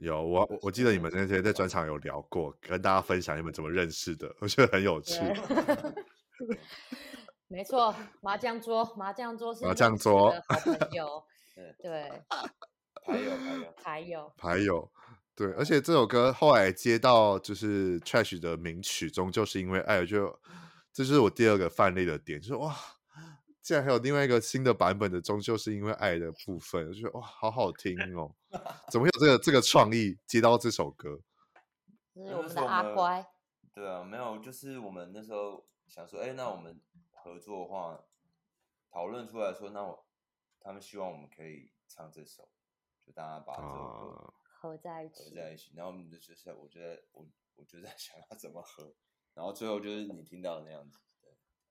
有我我我记得你们那天在专场有聊过，跟大家分享你们怎么认识的，我觉得很有趣。[LAUGHS] 没错，麻将桌，麻将桌是麻将桌好朋 [LAUGHS] 友。对，还有还有还有还有，对，而且这首歌后来接到就是 Trash 的名曲中，就是因为爱，就这是我第二个范例的点，就是哇。竟然还有另外一个新的版本的，终究是因为爱的部分，我觉得哇，好好听哦！[LAUGHS] 怎么有这个这个创意接到这首歌？[LAUGHS] 是我们的阿乖。对啊，没有，就是我们那时候想说，哎，那我们合作的话，讨论出来说，那我他们希望我们可以唱这首，就大家把这首歌合在一起，合在一起。然后我们就就是，我觉得我我就在 [LAUGHS] 想要怎么合，然后最后就是你听到的那样子。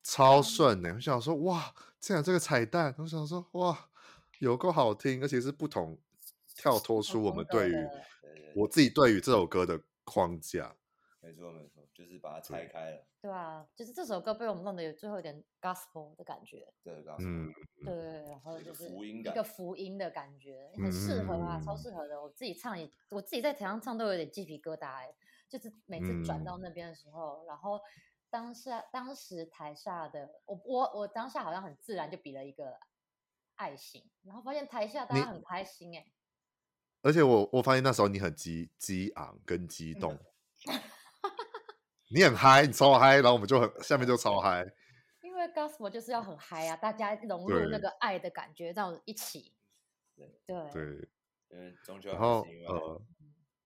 超顺呢、欸！我想说，哇，这样这个彩蛋，我想说，哇，有够好听，而且是不同跳脱出我们对于我自己对于这首歌的框架。没错没错，就是把它拆开了。对啊，就是这首歌被我们弄得有最后一点 gospel 的感觉。对，gospel。嗯，对，然后就是福音感一个福音的感觉，很适合啊，嗯、超适合的。我自己唱也，我自己在台上唱都有点鸡皮疙瘩哎，就是每次转到那边的时候，嗯、然后。当下当时台下的我我我当下好像很自然就比了一个爱心，然后发现台下大家很开心哎，而且我我发现那时候你很激激昂跟激动，[LAUGHS] 你很嗨，你超嗨，然后我们就很下面就超嗨，因为 gospel 就是要很嗨啊，大家融入那个爱的感觉，这样一起，对对对，嗯，终究还是因为呃，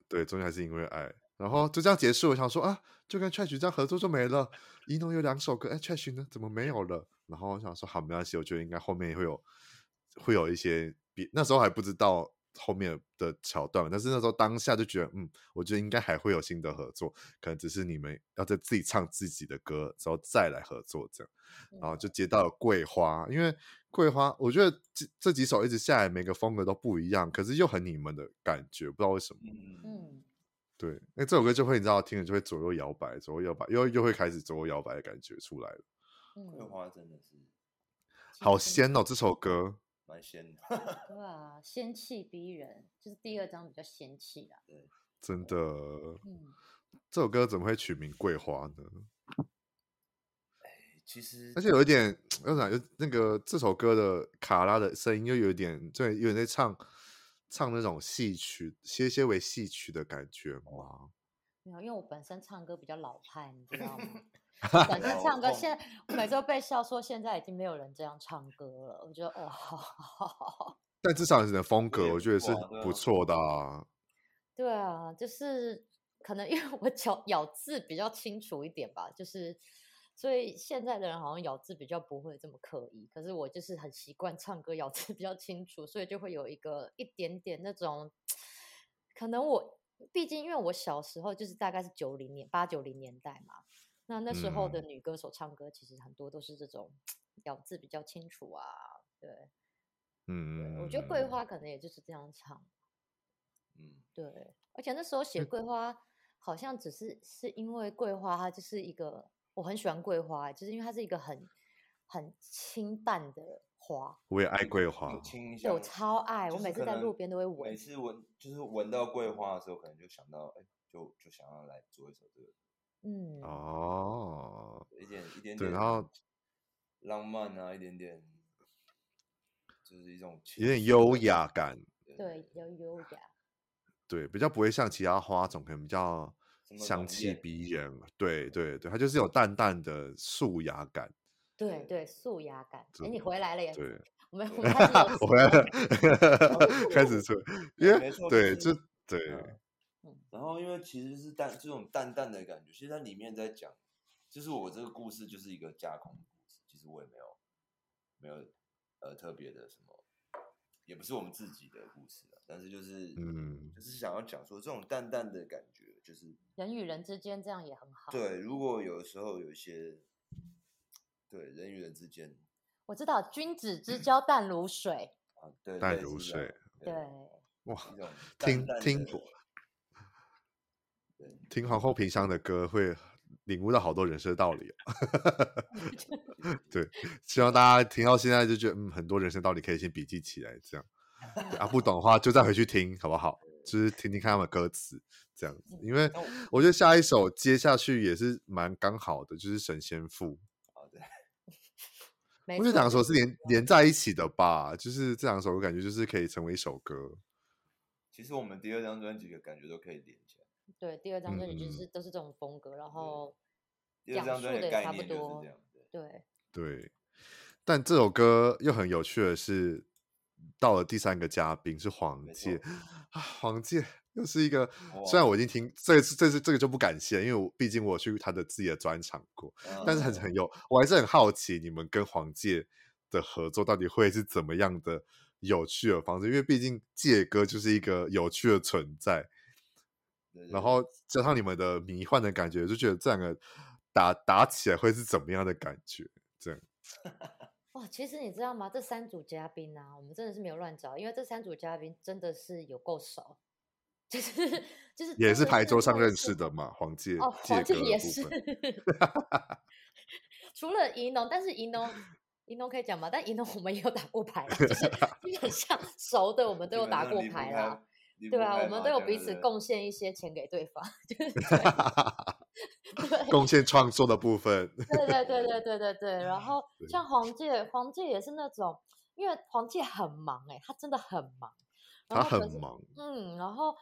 对，终究还是因为爱。然后就这样结束，我想说啊，就跟 Trash 这样合作就没了。一农有两首歌，哎，Trash 呢？怎么没有了？然后我想说，好，没关系，我觉得应该后面会有，会有一些比那时候还不知道后面的桥段，但是那时候当下就觉得，嗯，我觉得应该还会有新的合作，可能只是你们要在自己唱自己的歌之后再来合作这样。然后就接到了桂花，因为桂花，我觉得这这几首一直下来，每个风格都不一样，可是又很你们的感觉，不知道为什么。嗯。对，那这首歌就会你知道，听了就会左右摇摆，左右摇摆，又又会开始左右摇摆的感觉出来了。桂花真的是好仙哦，这首歌蛮仙的。[LAUGHS] 对啊，仙气逼人，就是第二张比较仙气啦。对，真的。嗯，这首歌怎么会取名《桂花》呢？其实，而且有一点，我想，有那个这首歌的卡拉的声音又有一点，就有点在唱唱那种戏曲，些些为戏曲的感觉吗？没有，因为我本身唱歌比较老派，你知道吗？[LAUGHS] 本身唱歌，现在我每次都被笑说现在已经没有人这样唱歌了。我觉得哦，好好好，但至少你的风格，我觉得是不错的啊。对啊，就是可能因为我咬咬字比较清楚一点吧，就是。所以现在的人好像咬字比较不会这么刻意，可是我就是很习惯唱歌咬字比较清楚，所以就会有一个一点点那种，可能我毕竟因为我小时候就是大概是九零年八九零年代嘛，那那时候的女歌手唱歌其实很多都是这种咬字比较清楚啊，对，嗯，我觉得桂花可能也就是这样唱，嗯，对，而且那时候写桂花好像只是是因为桂花它就是一个。我很喜欢桂花，就是因为它是一个很很清淡的花。我也爱桂花，对，我超爱。我每次在路边都会闻，每次闻就是闻到桂花的时候，可能就想到，哎，就就想要来做一首这个。嗯，哦，一点一点点，对，然后浪漫啊，一点点，就是一种有点优雅感。对，比较优雅。对，比较不会像其他花种，可能比较。香气逼人，对对对，它就是有淡淡的素雅感。对对，素雅感。哎，你回来了也！对，我们我回来了 [LAUGHS] [LAUGHS] 开始出，因为对，就对。然后，因为其实是淡这种淡淡的感觉，其实它里面在讲，就是我这个故事就是一个架空的故事。其实我也没有没有呃特别的什么，也不是我们自己的故事啊。但是就是，嗯，就是想要讲说这种淡淡的感觉，就是人与人之间这样也很好。对，如果有的时候有一些，对人与人之间，我知道君子之交淡如水啊，对，淡如水，对，哇，听听听皇后萍乡的歌会领悟到好多人生的道理。[LAUGHS] 对，希望大家听到现在就觉得，嗯，很多人生道理可以先笔记起来，这样。啊，不懂的话就再回去听，好不好？就是听听看他们歌词这样子，因为我觉得下一首接下去也是蛮刚好的，就是《神仙赋》。好的，[LAUGHS] 我觉得两首是连连在一起的吧，就是这两首我感觉就是可以成为一首歌。其实我们第二张专辑的感觉都可以连起来。对，第二张专辑就是都是这种风格，然后第二张专辑的概念就是这样。对对，但这首歌又很有趣的是。到了第三个嘉宾是黄玠啊，黄玠又是一个，虽然我已经听这次这次这个就不感谢，因为我毕竟我去他的自己的专场过，嗯、但是很很有，我还是很好奇你们跟黄玠的合作到底会是怎么样的有趣的方式，因为毕竟玠歌就是一个有趣的存在，对对对，然后加上你们的迷幻的感觉，就觉得这两个打打起来会是怎么样的感觉？这样。[LAUGHS] 哇，其实你知道吗？这三组嘉宾啊，我们真的是没有乱找，因为这三组嘉宾真的是有够熟，就是就是也是牌桌上认识的嘛，黄介哦，黄介也是，[LAUGHS] 除了怡农，但是怡农怡农可以讲吗？但怡农我们也有打过牌，就是基本上熟的我们都有打过牌啦。对啊，我们都有彼此贡献一些钱给对方，就是 [LAUGHS] [LAUGHS] 贡献创作的部分。对对对对对对对。然后 [LAUGHS] 像黄介，黄介也是那种，因为黄介很忙哎、欸，他真的很忙。他很忙。嗯，然后，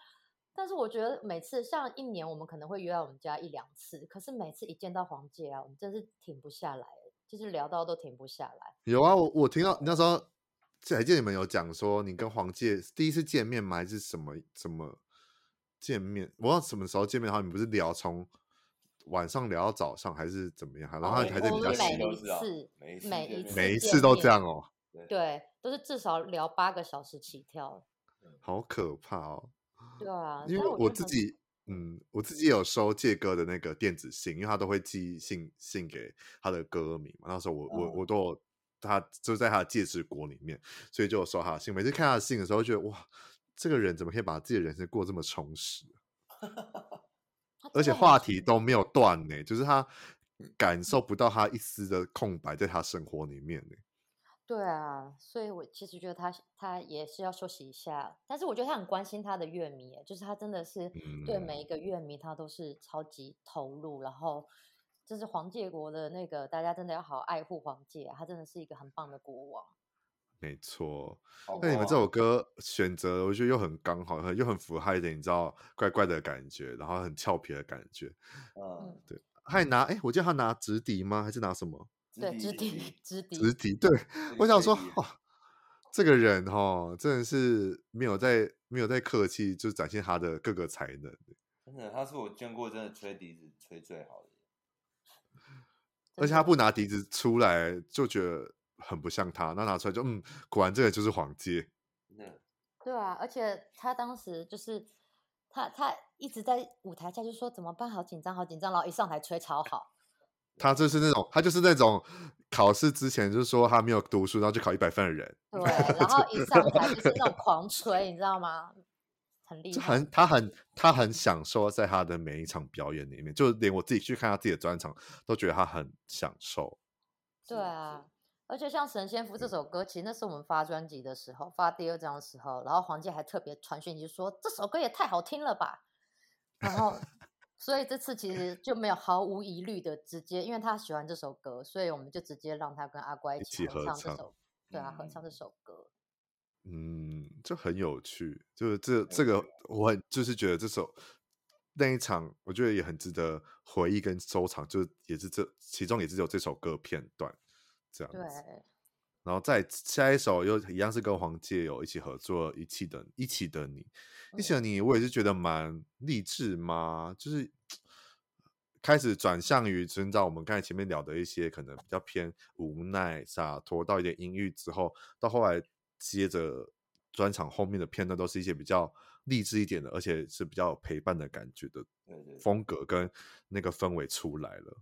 但是我觉得每次像一年，我们可能会约到我们家一两次，可是每次一见到黄玠啊，我们真是停不下来，就是聊到都停不下来。有啊，我我听到那时候。还记得你们有讲说，你跟黄介第一次见面吗？还是什么什么见面？我不知道什么时候见面然后，你们不是聊从晚上聊到早上，还是怎么样？然后还在比较每一次，每一次，每一次，每一次都这样哦。对，都是至少聊八个小时起跳。好可怕哦。对啊，因为我自己，嗯，我自己有收借歌的那个电子信，因为他都会寄信信给他的歌迷嘛。那时候我我我都有。他就在他的戒指国里面，所以就有收他的信。每次看他的信的时候，觉得哇，这个人怎么可以把自己的人生过这么充实？[LAUGHS] 而且话题都没有断呢，就是他感受不到他一丝的空白在他生活里面呢。对啊，所以我其实觉得他他也是要休息一下，但是我觉得他很关心他的乐迷，就是他真的是对每一个乐迷他都是超级投入，嗯、然后就是黄介国的那个大家真的要好好爱护黄介，他真的是一个很棒的国王。没错，那你们这首歌选择，我觉得又很刚好，又很符合一点，你知道怪怪的感觉，然后很俏皮的感觉。嗯，对，还拿哎，我记得他拿直笛吗？还是拿什么？对，直笛，直笛，直笛。对，我想说，哦，这个人哦，真的是没有在没有在客气，就展现他的各个才能。真的，他是我见过真的吹笛子吹最好的，而且他不拿笛子出来，就觉得。很不像他，那拿出来就嗯，果然这个就是黄介。对啊，而且他当时就是他他一直在舞台下就说怎么办，好紧张，好紧张，然后一上台吹超好。[LAUGHS] 他就是那种，他就是那种考试之前就是说他没有读书，然后就考一百分的人。对，然后一上台就是那种狂吹，你知道吗？很厉害。很，他很他很享受在他的每一场表演里面，就连我自己去看他自己的专场，都觉得他很享受。对啊。而且像《神仙夫》这首歌，其实那是我们发专辑的时候，发第二张的时候，然后黄健还特别传讯息说这首歌也太好听了吧，然后所以这次其实就没有毫无疑虑的直接，因为他喜欢这首歌，所以我们就直接让他跟阿乖一起合唱这首，对啊，合唱这首歌。嗯，就很有趣，就是这这个我很就是觉得这首那一场，我觉得也很值得回忆跟收藏，就也是这其中也是有这首歌片段。这样子，对，然后再下一首又一样是跟黄介有一起合作，一起的，一起的你，一起的你，我也是觉得蛮励志嘛，就是开始转向于寻找我们刚才前面聊的一些可能比较偏无奈、洒脱到一点阴郁之后，到后来接着专场后面的片段都是一些比较励志一点的，而且是比较有陪伴的感觉的风格跟那个氛围出来了。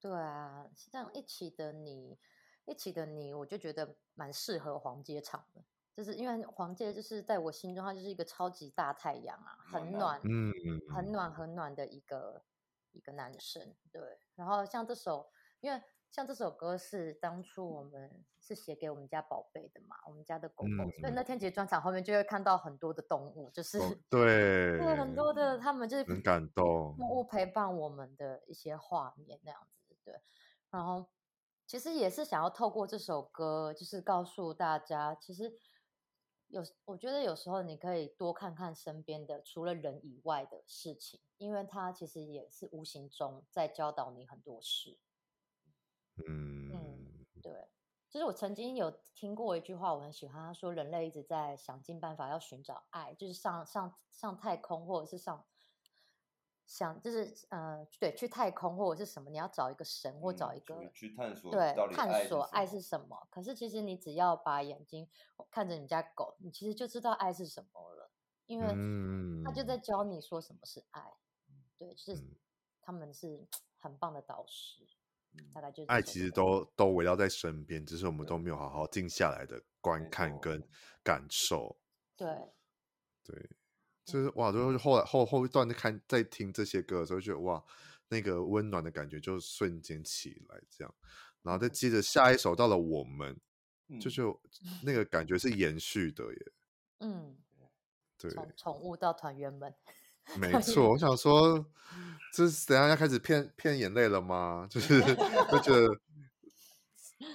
对啊，是这样一起的你，一起的你，我就觉得蛮适合黄街场的，就是因为黄街就是在我心中，它就是一个超级大太阳啊，很暖，嗯，很暖很暖的一个一个男生。对，然后像这首，因为像这首歌是当初我们是写给我们家宝贝的嘛，我们家的狗狗，嗯、所以那天其实专场后面就会看到很多的动物，就是、哦、[LAUGHS] 对，对很多的他们就是很感动，动物陪伴我们的一些画面那样子。对，然后其实也是想要透过这首歌，就是告诉大家，其实有我觉得有时候你可以多看看身边的除了人以外的事情，因为它其实也是无形中在教导你很多事。嗯嗯，对，就是我曾经有听过一句话，我很喜欢，他说人类一直在想尽办法要寻找爱，就是上上上太空或者是上。想就是呃，对，去太空或者是什么，你要找一个神或找一个、嗯、去探索，对，探索爱是什么。可是其实你只要把眼睛看着你家狗，你其实就知道爱是什么了，因为他就在教你说什么是爱。嗯、对，就是他们是很棒的导师，嗯、大概就是爱其实都都围绕在身边，只是我们都没有好好静下来的观看跟感受。对，对。就是哇，就是后来后后一段在看在听这些歌的时候，觉得哇，那个温暖的感觉就瞬间起来，这样，然后再接着下一首到了我们，嗯、就就 [LAUGHS] 那个感觉是延续的耶。嗯，对，从。宠物到团员们，没 [LAUGHS] 错。我想说，这是等下要开始骗骗眼泪了吗？就是 [LAUGHS] 就觉得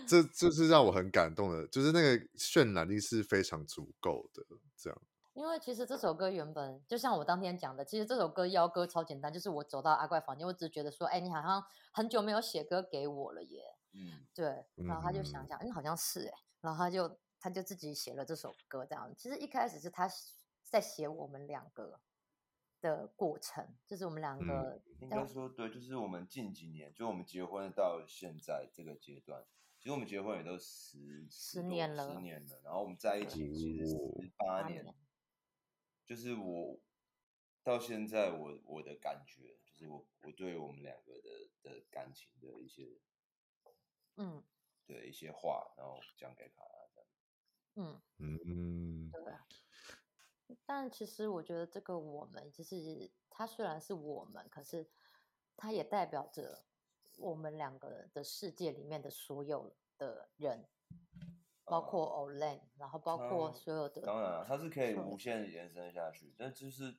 这就是让我很感动的，就是那个渲染力是非常足够的，这样。因为其实这首歌原本就像我当天讲的，其实这首歌邀歌超简单，就是我走到阿怪房间，我只觉得说，哎，你好像很久没有写歌给我了耶。嗯，对，然后他就想想，嗯，好像是哎，然后他就他就自己写了这首歌，这样。其实一开始是他在写我们两个的过程，就是我们两个，嗯，应该说对，就是我们近几年，就我们结婚到现在这个阶段，其实我们结婚也都十十年了，十年了，然后我们在一起其实十八年。就是我到现在我，我我的感觉就是我我对我们两个的的感情的一些，嗯，对一些话，然后讲给他这样，嗯嗯，对。但其实我觉得这个我们，就是它虽然是我们，可是它也代表着我们两个的世界里面的所有的人。包括 Olen，然后包括所有的。当然，它是可以无限延伸下去，但就是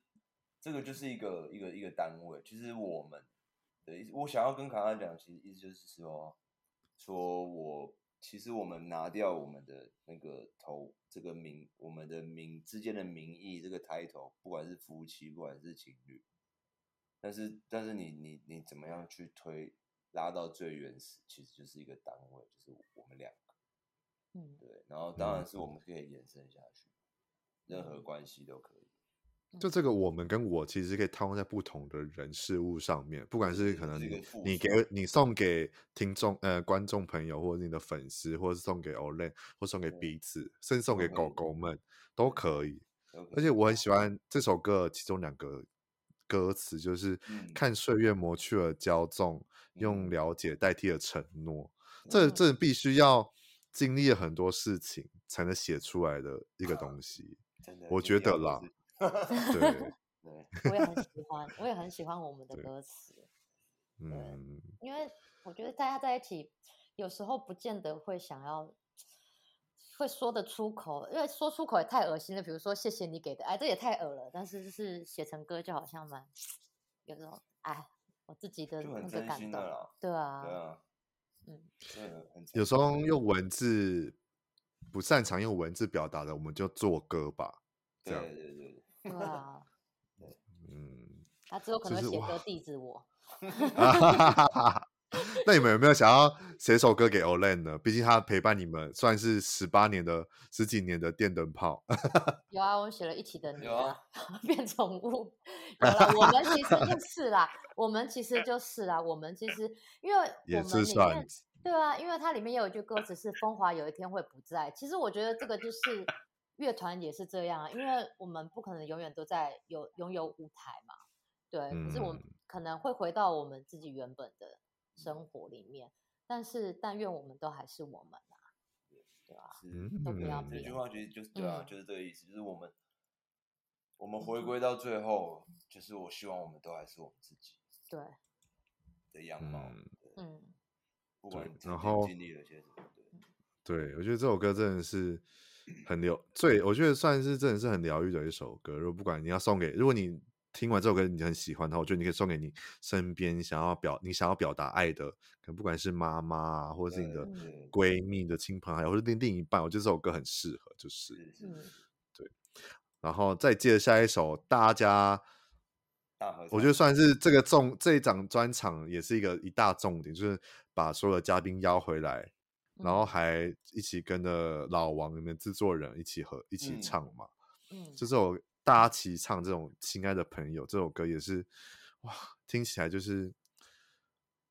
这个就是一个一个一个单位。其实我们的意思，我想要跟卡卡讲，其实意思就是说，说我其实我们拿掉我们的那个头，这个名，我们的名之间的名义，这个 title，不管是夫妻，不管是情侣，但是但是你你你怎么样去推拉到最原始，其实就是一个单位，就是我们两个。嗯，对，然后当然是我们可以延伸下去，嗯、任何关系都可以。就这个，我们跟我其实可以套用在不同的人事物上面，不管是可能你你给你送给听众呃观众朋友，或者你的粉丝，或者是送给 Olen，或送给彼此，嗯、甚至送给狗狗们都可以。而且我很喜欢这首歌其中两个歌词，就是看岁月磨去了骄纵，用了解代替了承诺。这这必须要。经历了很多事情才能写出来的一个东西，真的，我觉得啦，[LAUGHS] 对，[LAUGHS] 对，我也很喜欢，我也很喜欢我们的歌词，嗯，因为我觉得大家在一起，有时候不见得会想要会说得出口，因为说出口也太恶心了。比如说谢谢你给的哎，这也太恶了。但是就是写成歌就好像蛮有这种哎，我自己的那个感动，对啊，对啊。嗯，有时候用文字不擅长用文字表达的，我们就做歌吧。这样，对对对，对啊，嗯，他之后可能写歌地址我。那你们有没有想要写首歌给 Olen 呢？毕竟他陪伴你们算是十八年的十几年的电灯泡。[LAUGHS] 有啊，我们写了一起的你啊，[LAUGHS] 变宠物。[LAUGHS] 有了，我们其实就是啦，我们其实就是啦，我们其实因为我们也是算对啊，因为它里面有一句歌词是“风华有一天会不在”。其实我觉得这个就是乐团也是这样啊，因为我们不可能永远都在有拥有舞台嘛。对，可是我们可能会回到我们自己原本的。生活里面，但是但愿我们都还是我们啊，对吧？是都不要变。这句话其实就是对啊，嗯、就是这个意思，就是我们我们回归到最后，就是我希望我们都还是我们自己，对的样貌，嗯，不管然后经历了些什么，对，对我觉得这首歌真的是很疗，最我觉得算是真的是很疗愈的一首歌。如果不管你要送给，如果你。听完这首歌你很喜欢的话，我觉得你可以送给你身边想要表你想要表达爱的，可能不管是妈妈啊，或者是你的闺蜜的亲朋好友，或者另另一半，我觉得这首歌很适合，就是，对。然后再接着下一首，大家，我觉得算是这个重这一场专场也是一个一大重点，就是把所有的嘉宾邀回来，然后还一起跟着老王里面制作人一起合一起唱嘛，嗯，这首。大家齐唱这种亲爱的朋友这首歌也是，哇，听起来就是，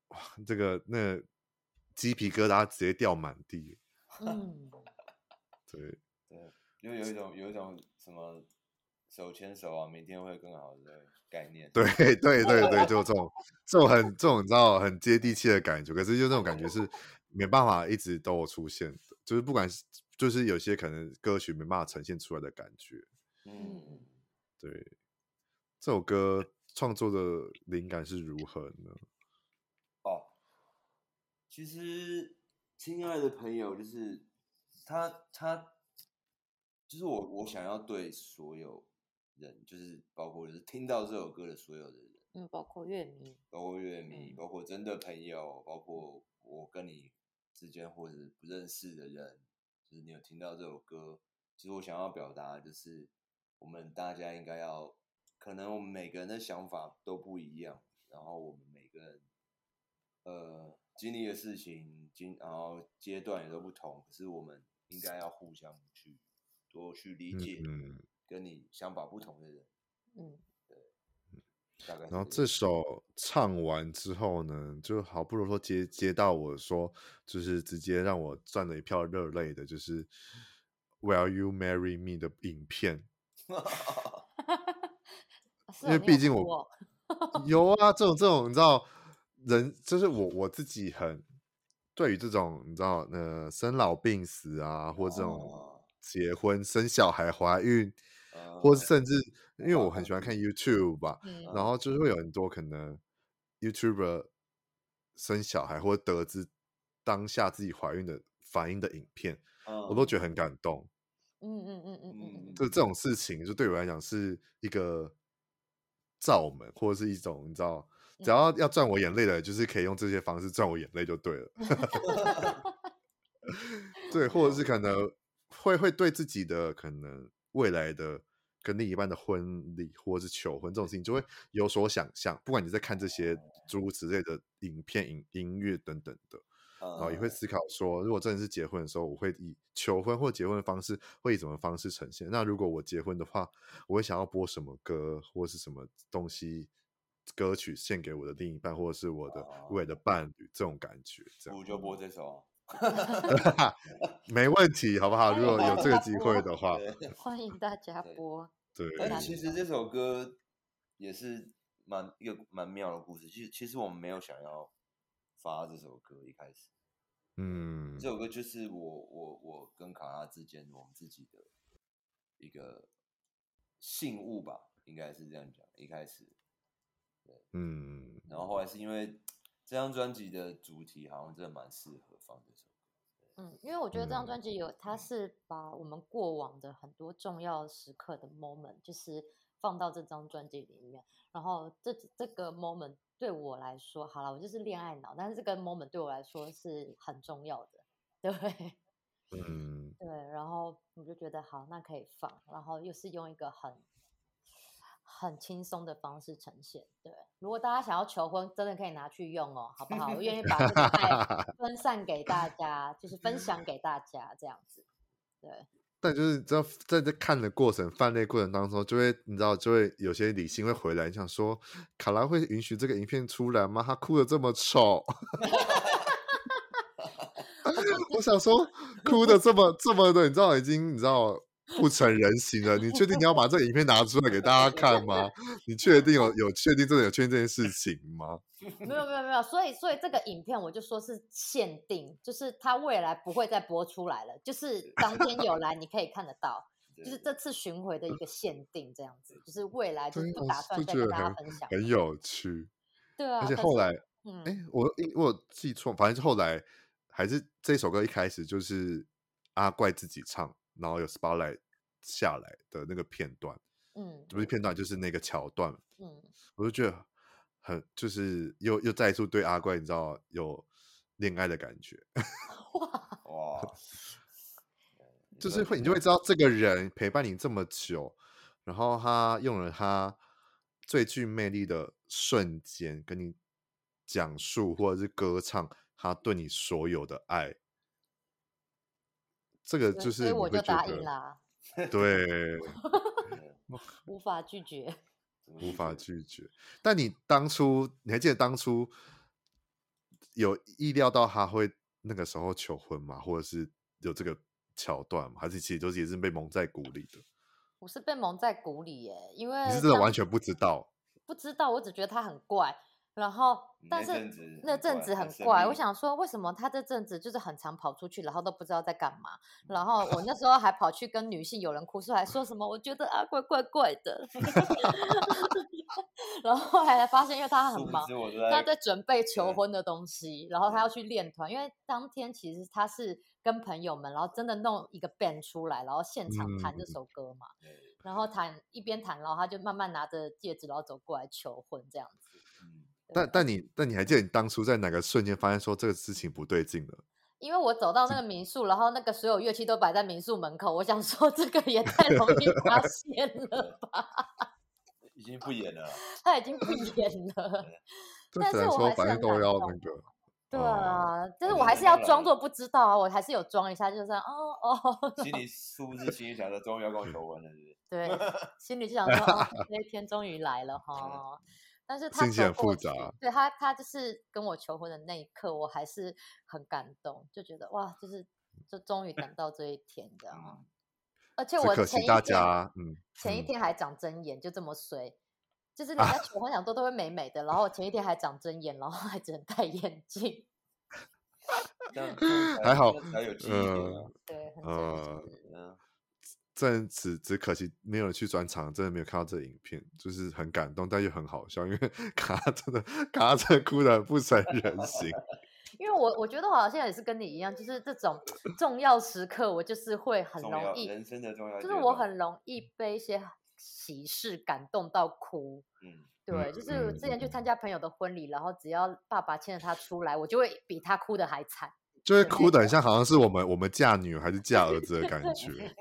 哇，这个那个、鸡皮疙瘩直接掉满地。嗯，对 [LAUGHS] 对，就有一种有一种什么手牵手啊，明天会更好的概念。[LAUGHS] 对对对对，就这种这种很这种你知道很接地气的感觉，可是就这种感觉是没办法一直都有出现的，就是不管是就是有些可能歌曲没办法呈现出来的感觉。嗯，对，这首歌创作的灵感是如何呢？哦，其实，亲爱的朋友，就是他，他就是我，我想要对所有人，就是包括就是听到这首歌的所有的人，嗯，包括乐迷，包括乐迷，包括真的朋友，包括我跟你之间或者不认识的人，就是你有听到这首歌，其实我想要表达就是。我们大家应该要，可能我们每个人的想法都不一样，然后我们每个人，呃，经历的事情经，然后阶段也都不同，可是我们应该要互相去多去理解，跟你想法不同的人，嗯，对，大概。然后这首唱完之后呢，就好不容易说接接到我说，就是直接让我赚了一票热泪的，就是 [LAUGHS] Will You Marry Me 的影片。[LAUGHS] [LAUGHS] 因为毕竟我有啊，这种这种你知道，人就是我我自己很对于这种你知道，呃，生老病死啊，或这种结婚、生小孩、怀孕，或是甚。至因为我很喜欢看 YouTube 吧，然后就是会有很多可能 YouTuber 生小孩或者得知当下自己怀孕的反应的影片，我都觉得很感动。嗯嗯嗯嗯嗯，就这种事情，就对我来讲是一个罩门，或者是一种你知道，只要要赚我眼泪的，就是可以用这些方式赚我眼泪就对了。[LAUGHS] [LAUGHS] 对，或者是可能会会对自己的可能未来的跟另一半的婚礼或者是求婚这种事情，就会有所想象。不管你在看这些诸如此类的影片、影音乐等等的。然后也会思考说，如果真的是结婚的时候，我会以求婚或结婚的方式，会以什么方式呈现？那如果我结婚的话，我会想要播什么歌，或是什么东西歌曲献给我的另一半，或者是我的未来的伴侣，这种感觉。这样，我就播这首，[LAUGHS] [LAUGHS] 没问题，好不好？如果有这个机会的话，[LAUGHS] 欢迎大家播。对，但其实这首歌也是蛮一个蛮妙的故事。其实，其实我们没有想要。发这首歌一开始，嗯，这首歌就是我我我跟卡拉之间我们自己的一个信物吧，应该是这样讲。一开始，对，嗯，然后后来是因为这张专辑的主题好像真的蛮适合放这首歌，嗯，因为我觉得这张专辑有，它是把我们过往的很多重要时刻的 moment，就是放到这张专辑里面，然后这这个 moment。对我来说，好了，我就是恋爱脑，但是这个 moment 对我来说是很重要的，[LAUGHS] 对，嗯，对，然后我就觉得好，那可以放，然后又是用一个很很轻松的方式呈现，对，如果大家想要求婚，真的可以拿去用哦，好不好？我愿意把这个爱 [LAUGHS] 分散给大家，就是分享给大家这样子，对。但就是在在这看的过程、犯泪过程当中，就会你知道，就会有些理性会回来，想说卡拉会允许这个影片出来吗？他哭的这么丑，[LAUGHS] [LAUGHS] 我想说哭的这么这么的，你知道已经你知道。不成人形了，你确定你要把这个影片拿出来给大家看吗？你确定有有确定真的有确定这件事情吗？[LAUGHS] 没有没有没有，所以所以这个影片我就说是限定，就是它未来不会再播出来了，就是当天有来你可以看得到，[LAUGHS] 就是这次巡回的一个限定这样子，就是未来就不打算再跟大家分享。很有趣，对啊，而且后来，嗯，哎，我我记错，反正后来还是这首歌一开始就是阿怪自己唱。然后有 spotlight 下来的那个片段，嗯，不是片段，就是那个桥段，嗯，我就觉得很，就是又又再一次对阿怪，你知道有恋爱的感觉，[LAUGHS] 哇哇，就是会，你就会知道这个人陪伴你这么久，然后他用了他最具魅力的瞬间跟你讲述或者是歌唱他对你所有的爱。这个就是，所以我就答应啦。对，[LAUGHS] [LAUGHS] 无法拒绝，[LAUGHS] 无法拒绝。但你当初，你还记得当初有意料到他会那个时候求婚吗？或者是有这个桥段吗？还是其实都是也是被蒙在鼓里的？我是被蒙在鼓里耶，因为你是真的完全不知道，不知道，我只觉得他很怪。然后，但是那阵子很怪，我想说，为什么他这阵子就是很常跑出去，然后都不知道在干嘛？然后我那时候还跑去跟女性友人哭诉，还说什么我觉得啊怪怪怪的。[LAUGHS] [LAUGHS] 然后后来才发现，因为他很忙，他在准备求婚的东西，然后他要去练团，因为当天其实他是跟朋友们，然后真的弄一个 band 出来，然后现场弹这首歌嘛。嗯、然后弹一边弹，然后他就慢慢拿着戒指，然后走过来求婚这样子。但但你但你还记得你当初在哪个瞬间发现说这个事情不对劲了？[LAUGHS] 因为我走到那个民宿，然后那个所有乐器都摆在民宿门口，我想说这个也太容易 [LAUGHS] 发现了吧？已经不演了，他已经不演了。[LAUGHS] 但是我还是都要那个。对啊，但是我还是要装作不知道啊，我还是有装一下，就是哦哦。心里是不是心里想着终于要跟我求婚了？是不是？对，心里就想说哦，那一天终于来了哈。但是他心情很复杂，对他，他就是跟我求婚的那一刻，我还是很感动，就觉得哇，就是就终于等到这一天，这样。而且我前一天，嗯，前一天还长针眼，就这么衰，就是人家求 [LAUGHS] 婚想都都会美美的，然后前一天还长针眼，然后还只能戴眼镜。[LAUGHS] 还好，还有记忆对，嗯。这只只可惜没有去转场，真的没有看到这影片，就是很感动，但又很好笑，因为 [LAUGHS] 卡真的卡真的哭的不成人形。[LAUGHS] 因为我我觉得我好像也是跟你一样，就是这种重要时刻，我就是会很容易人生的重要，就是我很容易被一些喜事感动到哭。嗯，对，就是之前去参加朋友的婚礼，然后只要爸爸牵着他出来，我就会比他哭的还惨，就会哭的很像好像是我们我们嫁女儿还是嫁儿子的感 [LAUGHS] 觉。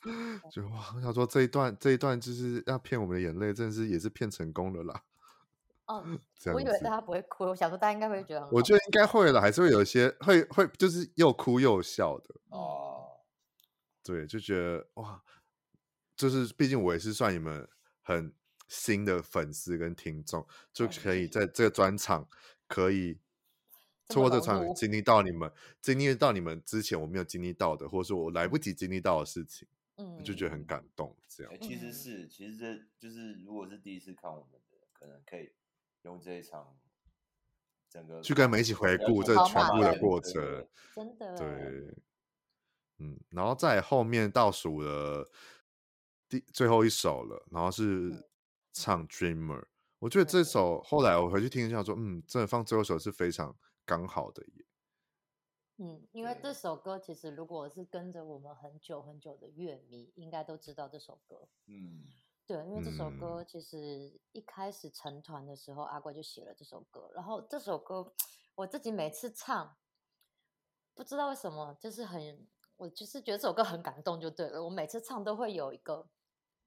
[LAUGHS] 就哇，我想说这一段这一段就是要骗我们的眼泪，真的是也是骗成功了啦。[LAUGHS] 哦，我以为大家不会哭，我想说大家应该会觉得很好。我觉得应该会了，还是会有一些会会就是又哭又笑的哦。对，就觉得哇，就是毕竟我也是算你们很新的粉丝跟听众，就可以在这个专场可以通过这场经历到你们经历到你们之前我没有经历到的，或者说我来不及经历到的事情。嗯，就觉得很感动，这样。其实是，其实这就是，如果是第一次看我们的，可能可以用这一场整个去跟我们一起回顾这全部的过程，真的。对，嗯，然后在后面倒数了第最后一首了，然后是唱《Dreamer》，我觉得这首后来我回去听一下，说，嗯，真的放最后一首是非常刚好的耶。嗯，因为这首歌其实如果是跟着我们很久很久的乐迷，应该都知道这首歌。嗯，对，因为这首歌其实一开始成团的时候，阿怪就写了这首歌。然后这首歌我自己每次唱，不知道为什么，就是很，我就是觉得这首歌很感动，就对了。我每次唱都会有一个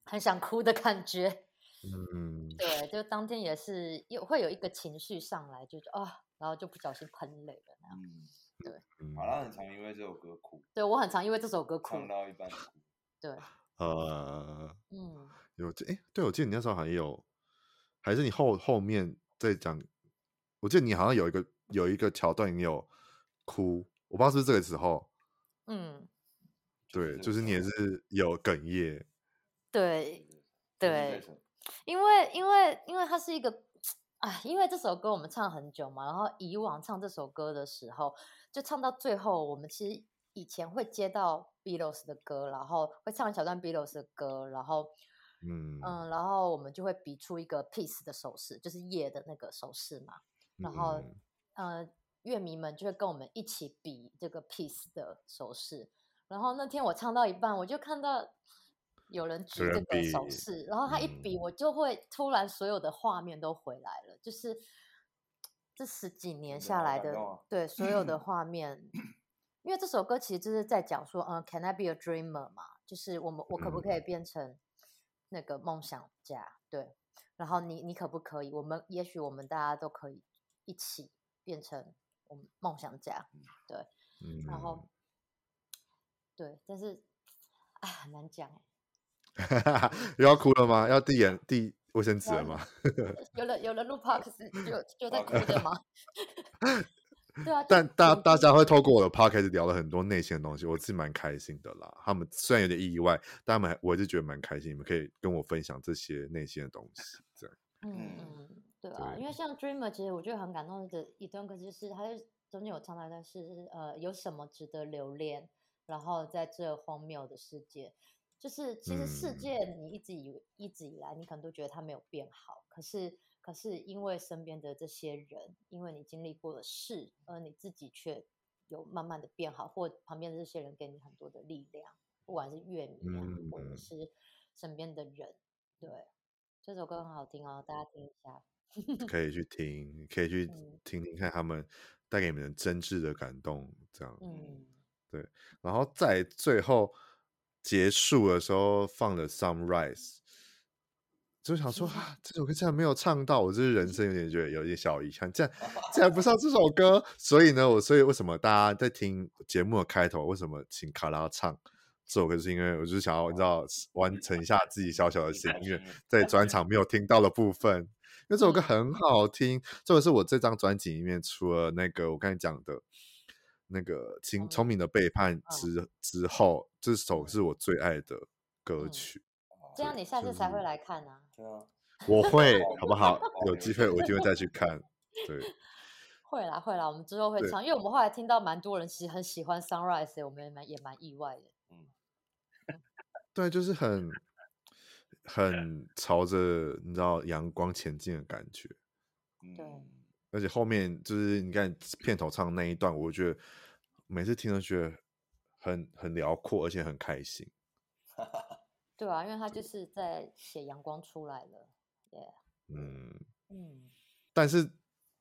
很想哭的感觉。嗯，对，就当天也是有会有一个情绪上来，就啊、哦，然后就不小心喷泪了那样。嗯对，好了，很常因为这首歌哭。对，我很常因为这首歌哭。唱到一半哭。[LAUGHS] 对，[LAUGHS] 呃，嗯，有这，哎，对，我记得你那时候好像有，还是你后后面在讲，我记得你好像有一个有一个桥段你有哭，我不知道是不是这个时候。嗯，对，就是你也是有哽咽。对，对，因为因为因为它是一个，哎，因为这首歌我们唱很久嘛，然后以往唱这首歌的时候。就唱到最后，我们其实以前会接到 Beatles 的歌，然后会唱一小段 Beatles 的歌，然后，嗯嗯，然后我们就会比出一个 peace 的手势，就是夜的那个手势嘛。然后，嗯、呃，乐迷们就会跟我们一起比这个 peace 的手势。然后那天我唱到一半，我就看到有人举这个手势，然后他一比，我就会突然所有的画面都回来了，就是。这十几年下来的，对所有的画面，因为这首歌其实就是在讲说，嗯，Can I be a dreamer 嘛？就是我们我可不可以变成那个梦想家？对，然后你你可不可以？我们也许我们大家都可以一起变成我们梦想家，对，然后对，但是哎，很难讲哎，[LAUGHS] 又要哭了吗？要递眼递。卫生纸了吗？有了有了录 podcast 就就在哭的吗？[LAUGHS] 对啊，但大大家会透过我的 podcast 聊了很多内心的东西，我自己蛮开心的啦。他们虽然有点意外，但他们我还是觉得蛮开心。你们可以跟我分享这些内心的东西，这样。嗯嗯，对啊，对，因为像 Dreamer，其实我觉得很感动的一段歌就是，他就中间有唱到的是呃，有什么值得留恋？然后在这荒谬的世界。就是其实世界，你一直以一直以来，你可能都觉得它没有变好。可是，可是因为身边的这些人，因为你经历过的事，而你自己却有慢慢的变好，或旁边的这些人给你很多的力量，不管是乐迷啊，嗯、或者是身边的人。对，这首歌很好听哦，大家听一下。可以去听，可以去 [LAUGHS] 听听看他们带给你们真挚的感动，这样。嗯，对。然后在最后。结束的时候放了《Sunrise》，就想说啊，这首歌竟然没有唱到，我这是人生有点觉得有点小遗憾，竟然 [LAUGHS] 竟然不上这首歌。所以呢，我所以为什么大家在听节目的开头，为什么请卡拉唱这首歌，是因为我就是想要你知道完成一下自己小小的心愿，[LAUGHS] 在专场没有听到的部分，因为这首歌很好听，这个是我这张专辑里面除了那个我刚才讲的。那个聪聪明的背叛之、嗯、之后，这首是我最爱的歌曲。嗯、这样你下次才会来看呢、啊？对啊，我会，好不好？有机会我就会再去看。对，[LAUGHS] 会啦会啦，我们之后会唱，因为我们后来听到蛮多人其实很喜欢 Sunrise，我们也蛮也蛮意外的。嗯，[LAUGHS] 对，就是很很朝着你知道阳光前进的感觉。对。而且后面就是你看片头唱那一段，我觉得每次听都觉得很很辽阔，而且很开心。[LAUGHS] 对啊，因为他就是在写阳光出来了，yeah. 嗯嗯。但是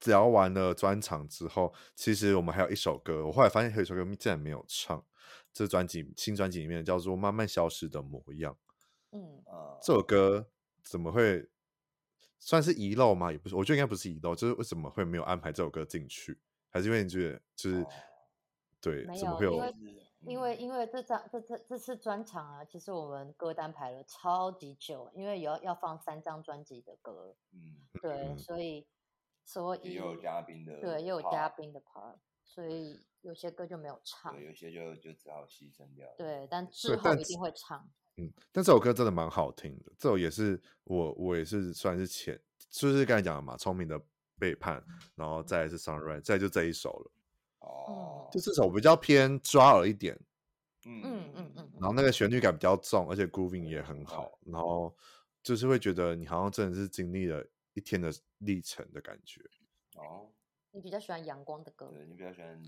聊完了专场之后，其实我们还有一首歌，我后来发现还有一首歌竟然没有唱。这专辑新专辑里面叫做《慢慢消失的模样》。嗯，这首歌怎么会算是遗漏吗？也不是，我觉得应该不是遗漏，就是为什么会没有安排这首歌进去？还是因为你觉得就是、哦、对，怎么会有？因为因为这张这这这次专场啊，其实我们歌单排了超级久，因为有要放三张专辑的歌，嗯，对，嗯、所以所以也有嘉宾的，对，也有嘉宾的 part，所以有些歌就没有唱，对，有些就就只好牺牲掉，对，但之后一定会唱，嗯，但这首歌真的蛮好听的，这首也是我我也是算是前，就是刚才讲的嘛，聪明的背叛，然后再来是 Sunrise，再就这一首了。哦，就这首比较偏抓耳一点，嗯嗯嗯嗯，然后那个旋律感比较重，而且 grooving 也很好，嗯，然后就是会觉得你好像真的是经历了一天的历程的感觉。哦，你比较喜欢阳光的歌？对，你比较喜欢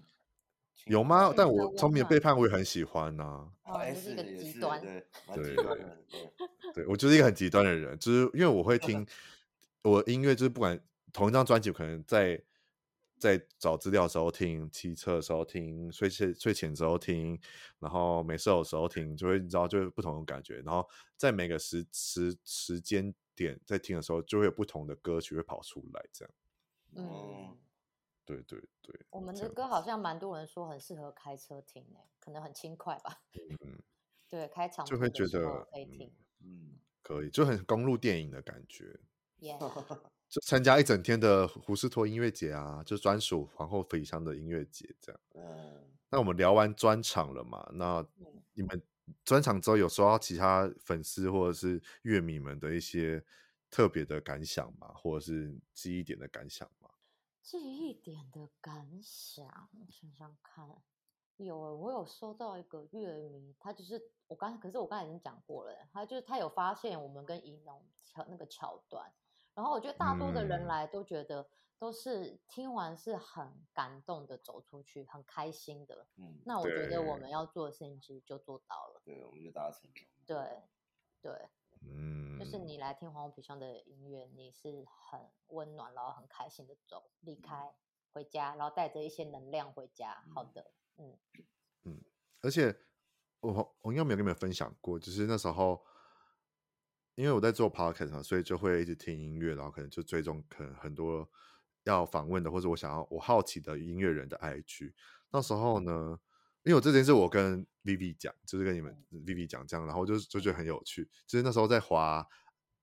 有吗？但我聪明的背叛我也很喜欢呐，啊。哦，你是一个 [LAUGHS] 极端，对对 [LAUGHS] 对，对我就是一个很极端的人，就是因为我会听我音乐，就是不管同一张专辑，可能在。在找资料的时候听，骑车的时候听，睡前睡前的时候听，然后没事的时候听，就会你知道，就是不同的感觉。然后在每个时时时间点在听的时候，就会有不同的歌曲会跑出来，这样。嗯，对对对。我们的歌好像蛮多人说很适合开车听诶，可能很轻快吧。嗯，[LAUGHS] 对，开场就会觉得可以听，嗯，可以，就很公路电影的感觉。Yeah. [LAUGHS] 就参加一整天的胡斯托音乐节啊，就专属皇后飞翔的音乐节这样。嗯，那我们聊完专场了嘛？那你们专场之后有收到其他粉丝或者是乐迷们的一些特别的感想吗？或者是记忆点的感想吗？记忆点的感想，想想看，有，我有收到一个乐迷，他就是我刚，可是我刚才已经讲过了，他就是他有发现我们跟宜农桥那个桥段。然后我觉得大多的人来都觉得都是听完是很感动的走出去，很开心的。嗯，那我觉得我们要做的事情其实就做到了。对，我们就达成了。对，对，嗯，就是你来听皇后皮箱的音乐，你是很温暖，然后很开心的走离开回家，然后带着一些能量回家。好的，嗯 [CLEARS THROAT] 嗯，而且我我应该没有跟你们分享过，就是那时候。因为我在做 podcast 嘛，所以就会一直听音乐，然后可能就追踪可能很多要访问的或者我想要我好奇的音乐人的 IG。那时候呢，因为我这件事我跟 Vivi 讲，就是跟你们 Vivi 讲这样，然后就就觉得很有趣。就是那时候在滑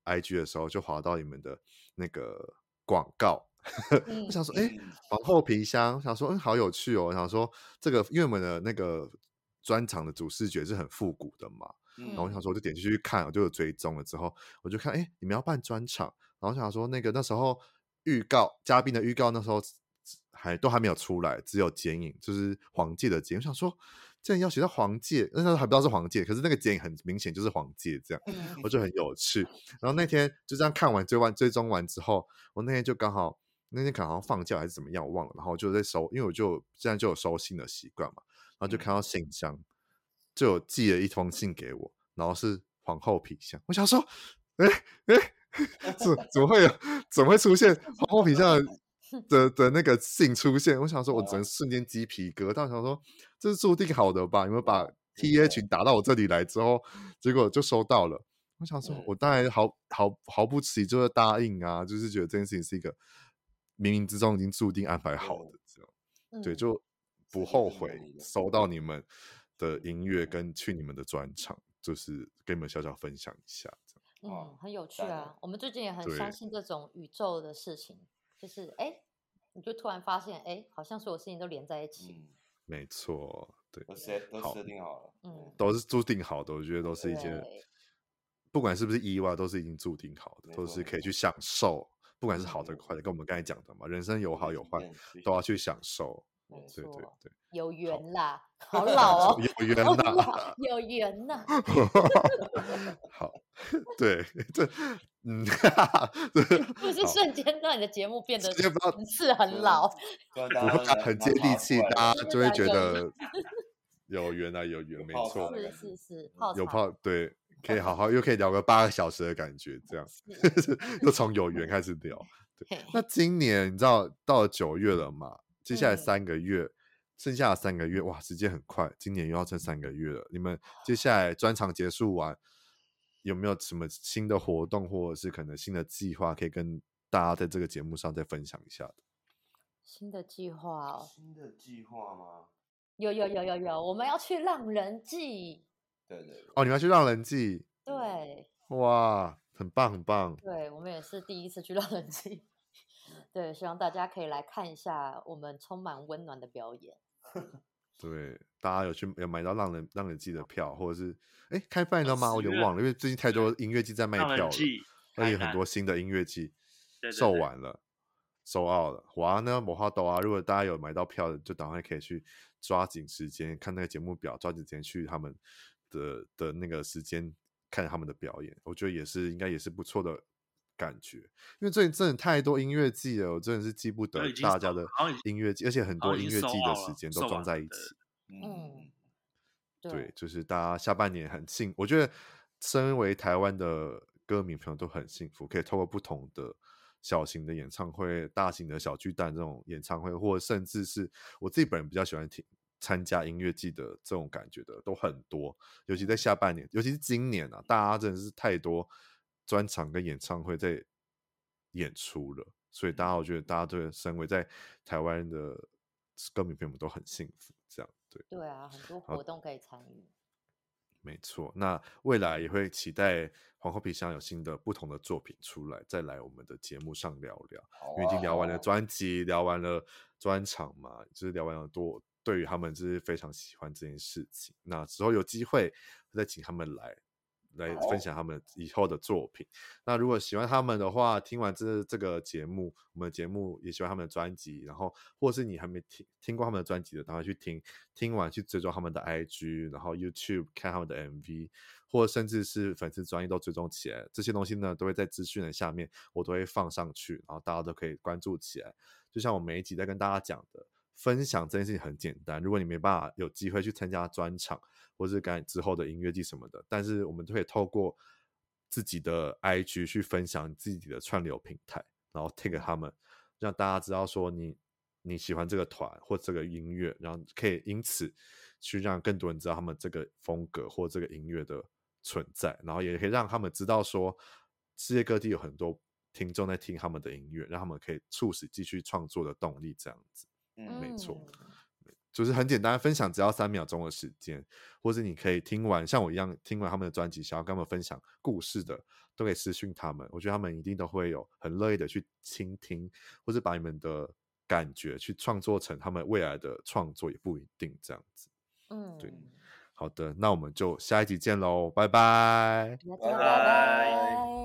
IG 的时候，就滑到你们的那个广告，[LAUGHS] 我想说，哎，皇后皮箱，想说，嗯，好有趣哦。我想说这个，因为我们的那个专场的主视觉是很复古的嘛。然后我想说，我就点进去看，我就有追踪了。之后我就看，哎，你们要办专场。然后我想说，那个那时候预告嘉宾的预告，那时候还都还没有出来，只有剪影，就是黄玠的剪。我想说，这要写到黄玠，那时候还不知道是黄玠，可是那个剪影很明显就是黄玠这样，我就很有趣。然后那天就这样看完追完追踪完之后，我那天就刚好那天可能好像放假还是怎么样，我忘了。然后就在收，因为我就现在就有收信的习惯嘛，然后就看到信箱。就有寄了一封信给我，然后是皇后皮箱。我想说，哎哎，[LAUGHS] 怎怎么会有？怎么会出现皇后皮箱的的，的那个信出现？我想说，我只能瞬间鸡皮疙瘩。想说，这是注定好的吧？有没有把 TA 群打到我这里来之后，结果就收到了。我想说，我当然毫毫毫不迟疑就是答应啊，就是觉得这件事情是一个冥冥之中已经注定安排好的，这样对，就不后悔收到你们的音乐跟去你们的专场，就是跟你们小小分享一下，嗯，很有趣啊。我们最近也很相信这种宇宙的事情，就是哎，你就突然发现，哎，好像所有事情都连在一起。嗯、没错，对，都设都设定好了，嗯，都是注定好的。我觉得都是一件，不管是不是意外，都是已经注定好的，都是可以去享受。不管是好的坏的，跟我们刚才讲的嘛，人生有好有坏，都要去享受。没错，对对对，有缘啦，好，好老哦，有 [LAUGHS] 缘呐，有缘呐。[LAUGHS] [LAUGHS] 好，对，这嗯，不是瞬间让你的节目变得层次很老，不会很接地气，大家就会觉得有缘啊，有缘，没错，是是是，有泡对，可以好好又可以聊个八个小时的感觉，这样又从有缘开始聊。对，那今年你知道到了九月了嘛？接下来三个月，剩下的三个月，哇，时间很快，今年又要剩三个月了。你们接下来专场结束完。有没有什么新的活动，或者是可能新的计划，可以跟大家在这个节目上再分享一下的？新的计划哦，新的计划吗？有有有有有，我们要去浪人记。对对对。哦，你们要去浪人记？对。哇，很棒很棒。对，我们也是第一次去浪人祭。对，希望大家可以来看一下我们充满温暖的表演。[LAUGHS] 对，大家有去有买到让人让人记的票，或者是哎开饭了吗？我有点忘了，因为最近太多音乐季在卖票了，而且很多新的音乐季售完了，售 out 了。哇，那魔花豆啊，如果大家有买到票的，就赶快可以去抓紧时间看那个节目表，抓紧时间去他们的的那个时间看他们的表演。我觉得也是应该也是不错的感觉，因为最近真的太多音乐季了，我真的是记不得大家的音乐季，而且很多音乐季的时间都装在一起。嗯，对，就是大家下半年很幸，我觉得身为台湾的歌迷朋友都很幸福，可以透过不同的小型的演唱会、大型的小巨蛋这种演唱会，或者甚至是我自己本人比较喜欢听参加音乐季的这种感觉的都很多，尤其在下半年，尤其是今年啊，大家真的是太多。专场跟演唱会在演出了，所以大家我觉得大家对身为在台湾的歌迷朋友们都很幸福，这样对。对啊，很多活动可以参与。没错，那未来也会期待皇后皮箱有新的不同的作品出来，再来我们的节目上聊聊。啊、因为已经聊完了专辑，聊完了专场嘛，就是聊完了多，对于他们就是非常喜欢这件事情。那之后有机会再请他们来。来分享他们以后的作品。那如果喜欢他们的话，听完这这个节目，我们的节目也喜欢他们的专辑，然后或是你还没听听过他们的专辑的，赶快去听，听完去追踪他们的 IG，然后 YouTube 看他们的 MV，或者甚至是粉丝专页都追踪起来。这些东西呢，都会在资讯的下面，我都会放上去，然后大家都可以关注起来。就像我每一集在跟大家讲的，分享这件事情很简单。如果你没办法有机会去参加专场，或是赶之后的音乐季什么的，但是我们都可以透过自己的 IG 去分享自己的串流平台，然后 take 他们，让大家知道说你你喜欢这个团或这个音乐，然后可以因此去让更多人知道他们这个风格或这个音乐的存在，然后也可以让他们知道说世界各地有很多听众在听他们的音乐，让他们可以促使继续创作的动力，这样子，嗯，没错。就是很简单，分享只要三秒钟的时间，或者你可以听完像我一样听完他们的专辑，想要跟他们分享故事的，都可以私讯他们。我觉得他们一定都会有很乐意的去倾听，或者把你们的感觉去创作成他们未来的创作，也不一定这样子。嗯，对，好的，那我们就下一集见喽，拜拜，拜拜。